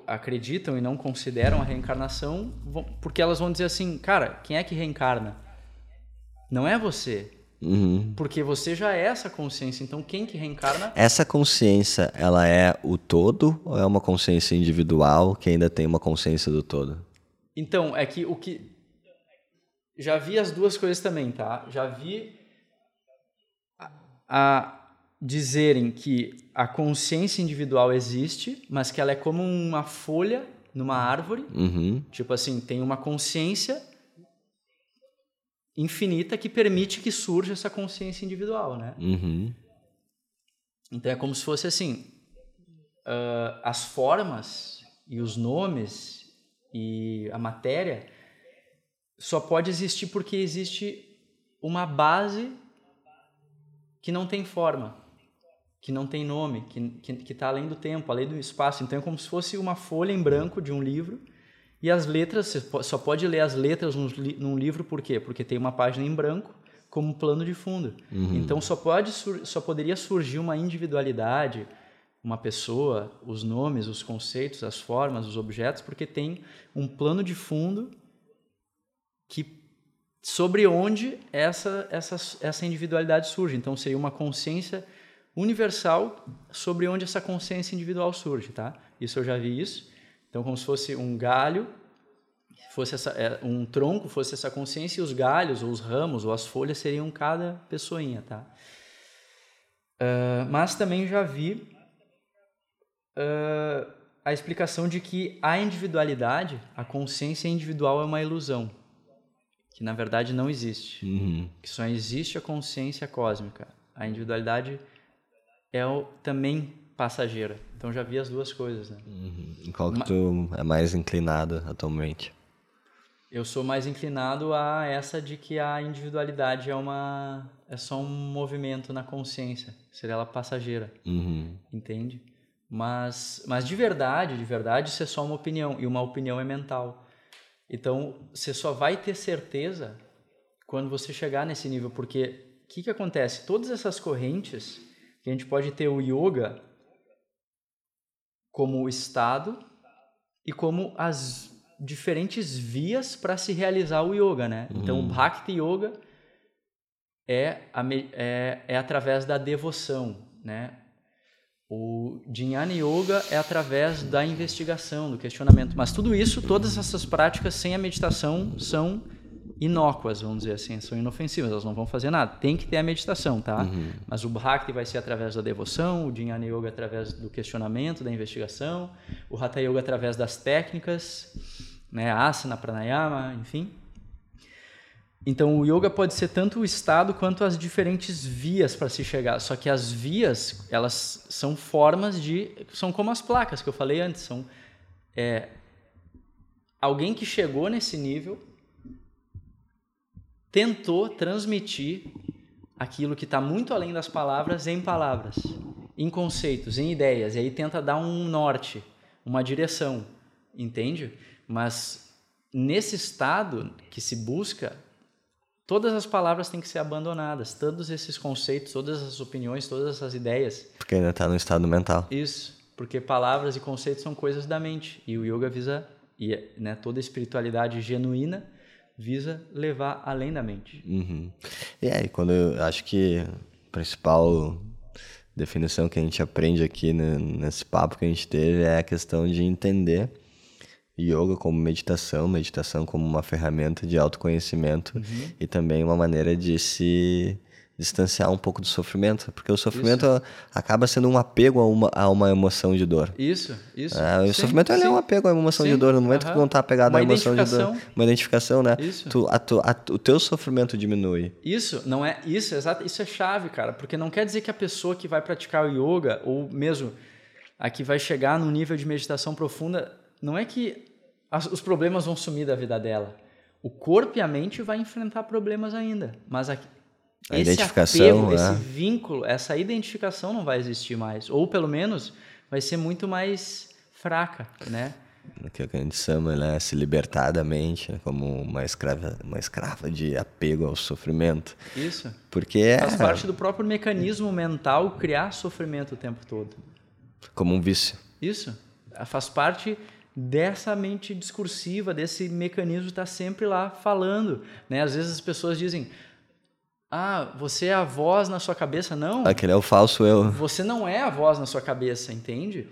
acreditam e não consideram a reencarnação, vão, porque elas vão dizer assim, cara, quem é que reencarna? Não é você. Uhum. Porque você já é essa consciência, então quem que reencarna? Essa consciência, ela é o todo ou é uma consciência individual que ainda tem uma consciência do todo? Então, é que o que já vi as duas coisas também, tá? Já vi a, a dizerem que a consciência individual existe, mas que ela é como uma folha numa árvore. Uhum. Tipo assim, tem uma consciência infinita que permite que surja essa consciência individual, né? Uhum. Então é como se fosse assim, uh, as formas e os nomes e a matéria só pode existir porque existe uma base que não tem forma, que não tem nome, que está além do tempo, além do espaço. Então é como se fosse uma folha em branco de um livro e as letras, você só pode ler as letras num, num livro por quê? Porque tem uma página em branco como plano de fundo. Uhum. Então só, pode, só poderia surgir uma individualidade, uma pessoa, os nomes, os conceitos, as formas, os objetos, porque tem um plano de fundo que sobre onde essa, essa, essa individualidade surge. Então, seria uma consciência universal sobre onde essa consciência individual surge, tá? Isso eu já vi isso. Então, como se fosse um galho, fosse essa, é, um tronco, fosse essa consciência, e os galhos, ou os ramos, ou as folhas seriam cada pessoinha, tá? Uh, mas também já vi uh, a explicação de que a individualidade, a consciência individual é uma ilusão que na verdade não existe, uhum. que só existe a consciência cósmica. A individualidade é o, também passageira. Então já vi as duas coisas, né? Uhum. Qual que tu é mais inclinado atualmente? Eu sou mais inclinado a essa de que a individualidade é uma é só um movimento na consciência, seria ela passageira, uhum. entende? Mas mas de verdade, de verdade, isso é só uma opinião e uma opinião é mental. Então, você só vai ter certeza quando você chegar nesse nível, porque o que, que acontece? Todas essas correntes, que a gente pode ter o yoga como estado e como as diferentes vias para se realizar o yoga, né? Então, o Bhakti Yoga é, é, é através da devoção, né? O Jnana Yoga é através da investigação, do questionamento. Mas tudo isso, todas essas práticas sem a meditação são inócuas, vamos dizer assim, são inofensivas, elas não vão fazer nada. Tem que ter a meditação, tá? Uhum. Mas o Bhakti vai ser através da devoção, o Jnana Yoga através do questionamento, da investigação, o Hatha Yoga através das técnicas, né, asana, pranayama, enfim. Então, o yoga pode ser tanto o estado quanto as diferentes vias para se chegar. Só que as vias, elas são formas de. São como as placas que eu falei antes. São é, alguém que chegou nesse nível tentou transmitir aquilo que está muito além das palavras em palavras, em conceitos, em ideias. E aí tenta dar um norte, uma direção, entende? Mas nesse estado que se busca, todas as palavras têm que ser abandonadas, todos esses conceitos, todas essas opiniões, todas essas ideias. Porque ainda está no estado mental. Isso, porque palavras e conceitos são coisas da mente e o yoga visa e né, toda espiritualidade genuína visa levar além da mente. Uhum. E aí, quando eu acho que principal definição que a gente aprende aqui né, nesse papo que a gente teve é a questão de entender yoga como meditação, meditação como uma ferramenta de autoconhecimento uhum. e também uma maneira de se distanciar um pouco do sofrimento, porque o sofrimento isso. acaba sendo um apego a uma, a uma emoção de dor. Isso, isso. É, o sim, sofrimento é um apego a uma emoção sim, de dor, no momento uh -huh. que tu não está apegado à emoção de dor. Uma identificação, né? Isso. Tu, a, tu, a, o teu sofrimento diminui. Isso, não é isso, exato, isso é chave, cara, porque não quer dizer que a pessoa que vai praticar o yoga ou mesmo a que vai chegar num nível de meditação profunda, não é que as, os problemas vão sumir da vida dela. O corpo e a mente vai enfrentar problemas ainda, mas a, a esse identificação, apego, esse vínculo, essa identificação não vai existir mais, ou pelo menos vai ser muito mais fraca, né? O que a gente chama, né, se libertar da mente, né, como uma escrava, uma escrava de apego ao sofrimento. Isso. Porque é... faz parte do próprio mecanismo mental criar sofrimento o tempo todo. Como um vício. Isso. Faz parte dessa mente discursiva, desse mecanismo estar tá sempre lá falando, né? Às vezes as pessoas dizem: ah, você é a voz na sua cabeça. Não. Aquele é o falso eu. Você não é a voz na sua cabeça, entende?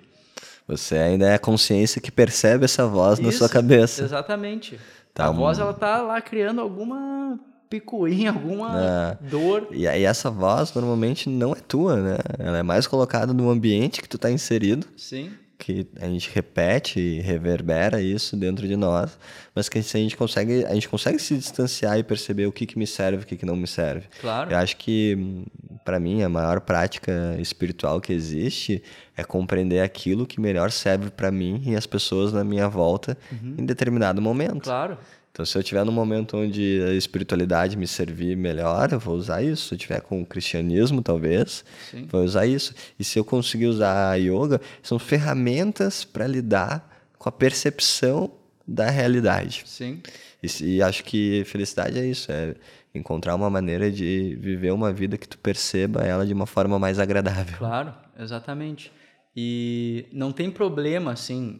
Você ainda é a consciência que percebe essa voz Isso, na sua cabeça. Exatamente. Tá a um... voz, ela tá lá criando alguma picuinha, alguma é. dor. E aí essa voz normalmente não é tua, né? Ela é mais colocada no ambiente que tu tá inserido. Sim que a gente repete e reverbera isso dentro de nós, mas que a gente consegue, a gente consegue se distanciar e perceber o que, que me serve, o que, que não me serve. Claro. Eu acho que, para mim, a maior prática espiritual que existe é compreender aquilo que melhor serve para mim e as pessoas na minha volta uhum. em determinado momento. Claro. Então, se eu tiver num momento onde a espiritualidade me servir melhor, eu vou usar isso. Se eu tiver com o cristianismo, talvez, Sim. vou usar isso. E se eu conseguir usar a yoga, são ferramentas para lidar com a percepção da realidade. Sim. E, e, acho que felicidade é isso, é encontrar uma maneira de viver uma vida que tu perceba ela de uma forma mais agradável. Claro, exatamente. E não tem problema, assim,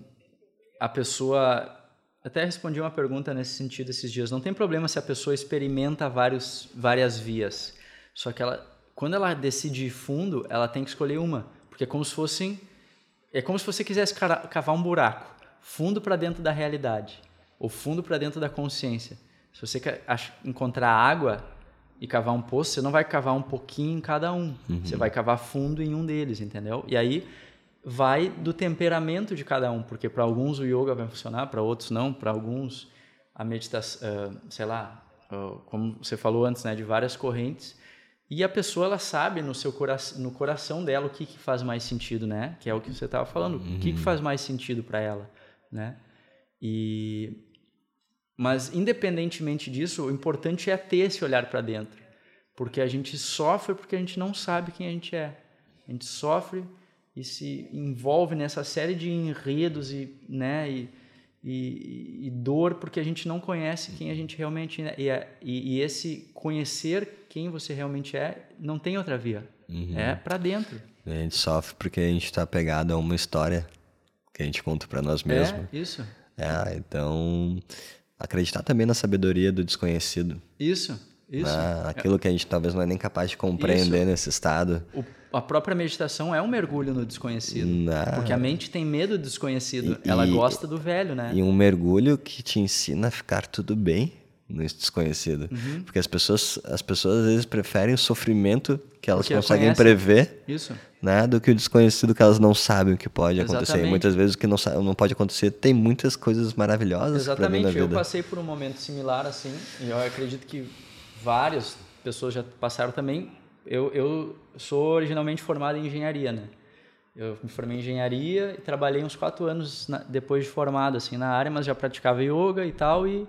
a pessoa até respondi uma pergunta nesse sentido esses dias. Não tem problema se a pessoa experimenta vários, várias vias. Só que ela, quando ela decide fundo, ela tem que escolher uma. Porque é como se fossem. É como se você quisesse cavar um buraco fundo para dentro da realidade. Ou fundo para dentro da consciência. Se você quer encontrar água e cavar um poço, você não vai cavar um pouquinho em cada um. Uhum. Você vai cavar fundo em um deles, entendeu? E aí vai do temperamento de cada um, porque para alguns o yoga vai funcionar, para outros não, para alguns a meditação, sei lá, como você falou antes, né, de várias correntes. E a pessoa ela sabe no seu coração, no coração dela o que, que faz mais sentido, né? Que é o que você estava falando, uhum. o que, que faz mais sentido para ela, né? E mas independentemente disso, o importante é ter esse olhar para dentro, porque a gente sofre porque a gente não sabe quem a gente é. A gente sofre e se envolve nessa série de enredos e, né, e, e, e dor porque a gente não conhece quem a gente realmente é. E, e, esse conhecer quem você realmente é não tem outra via. Uhum. É para dentro. A gente sofre porque a gente está apegado a uma história que a gente conta para nós mesmos. É, isso. É, então acreditar também na sabedoria do desconhecido. Isso, isso. Né? Aquilo que a gente talvez não é nem capaz de compreender isso. nesse estado. O a própria meditação é um mergulho no desconhecido. Não. Porque a mente tem medo do desconhecido. E, Ela gosta do velho, né? E um mergulho que te ensina a ficar tudo bem no desconhecido. Uhum. Porque as pessoas, as pessoas às vezes preferem o sofrimento que elas Porque conseguem prever Isso. Né, do que o desconhecido que elas não sabem o que pode Exatamente. acontecer. E muitas vezes o que não, não pode acontecer tem muitas coisas maravilhosas para mim na vida. Eu passei por um momento similar assim, e eu acredito que várias pessoas já passaram também eu, eu sou originalmente formado em engenharia, né? Eu me formei em engenharia e trabalhei uns quatro anos na, depois de formado assim na área, mas já praticava yoga e tal e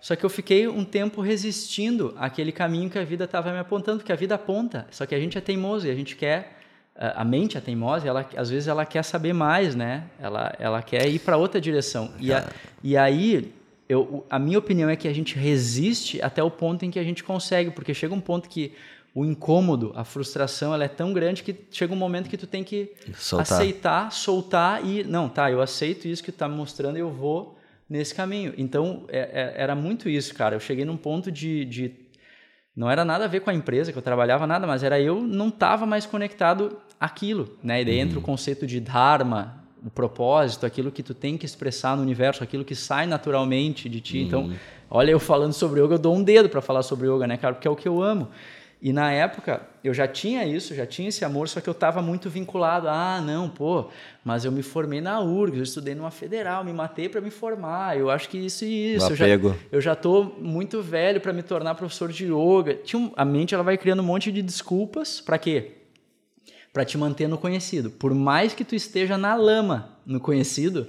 só que eu fiquei um tempo resistindo àquele caminho que a vida estava me apontando, porque a vida aponta. Só que a gente é teimoso e a gente quer a mente é teimosa, ela às vezes ela quer saber mais, né? Ela ela quer ir para outra direção. E, a, e aí eu, a minha opinião é que a gente resiste até o ponto em que a gente consegue, porque chega um ponto que o incômodo, a frustração, ela é tão grande que chega um momento que tu tem que soltar. aceitar, soltar e não, tá, eu aceito isso que tu tá me mostrando e eu vou nesse caminho. Então é, é, era muito isso, cara. Eu cheguei num ponto de, de Não era nada a ver com a empresa que eu trabalhava, nada, mas era eu não estava mais conectado àquilo, né? E daí entra o uhum. conceito de dharma, o propósito, aquilo que tu tem que expressar no universo, aquilo que sai naturalmente de ti. Então, uhum. olha, eu falando sobre yoga, eu dou um dedo para falar sobre yoga, né, cara? Porque é o que eu amo. E na época eu já tinha isso, já tinha esse amor, só que eu estava muito vinculado. Ah, não, pô, mas eu me formei na URGS, eu estudei numa federal, me matei para me formar. Eu acho que isso e isso. Eu já, eu já tô muito velho para me tornar professor de yoga. Tinha a mente ela vai criando um monte de desculpas para quê? Para te manter no conhecido. Por mais que tu esteja na lama no conhecido,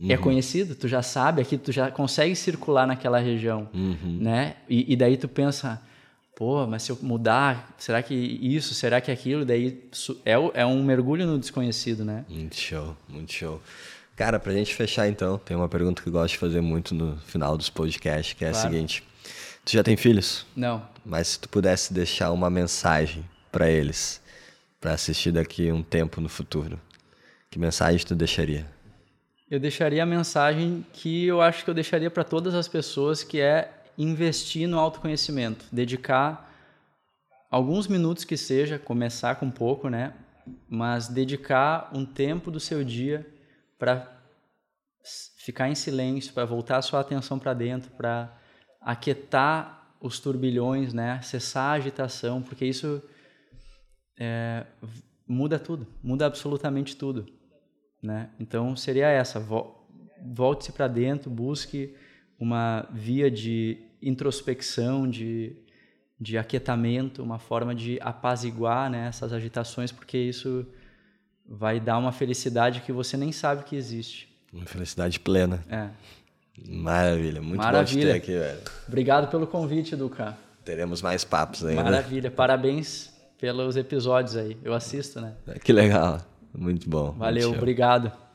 é uhum. é conhecido, tu já sabe, aqui tu já consegue circular naquela região, uhum. né? E, e daí tu pensa pô, mas se eu mudar, será que isso, será que aquilo? Daí é, é um mergulho no desconhecido, né? Muito show, muito show. Cara, pra gente fechar então, tem uma pergunta que eu gosto de fazer muito no final dos podcasts, que é claro. a seguinte: Tu já tem filhos? Não. Mas se tu pudesse deixar uma mensagem para eles, para assistir daqui um tempo no futuro, que mensagem tu deixaria? Eu deixaria a mensagem que eu acho que eu deixaria para todas as pessoas, que é investir no autoconhecimento, dedicar alguns minutos que seja, começar com pouco, né? Mas dedicar um tempo do seu dia para ficar em silêncio, para voltar a sua atenção para dentro, para aquietar os turbilhões, né? Cessar a agitação, porque isso é, muda tudo, muda absolutamente tudo, né? Então seria essa: volte-se para dentro, busque uma via de introspecção, de, de aquietamento, uma forma de apaziguar né, essas agitações, porque isso vai dar uma felicidade que você nem sabe que existe. Uma felicidade plena. É. Maravilha, muito Maravilha. bom te ter aqui, velho. Obrigado pelo convite, Duca. Teremos mais papos ainda. Maravilha, parabéns pelos episódios aí. Eu assisto, né? Que legal, muito bom. Valeu, muito obrigado.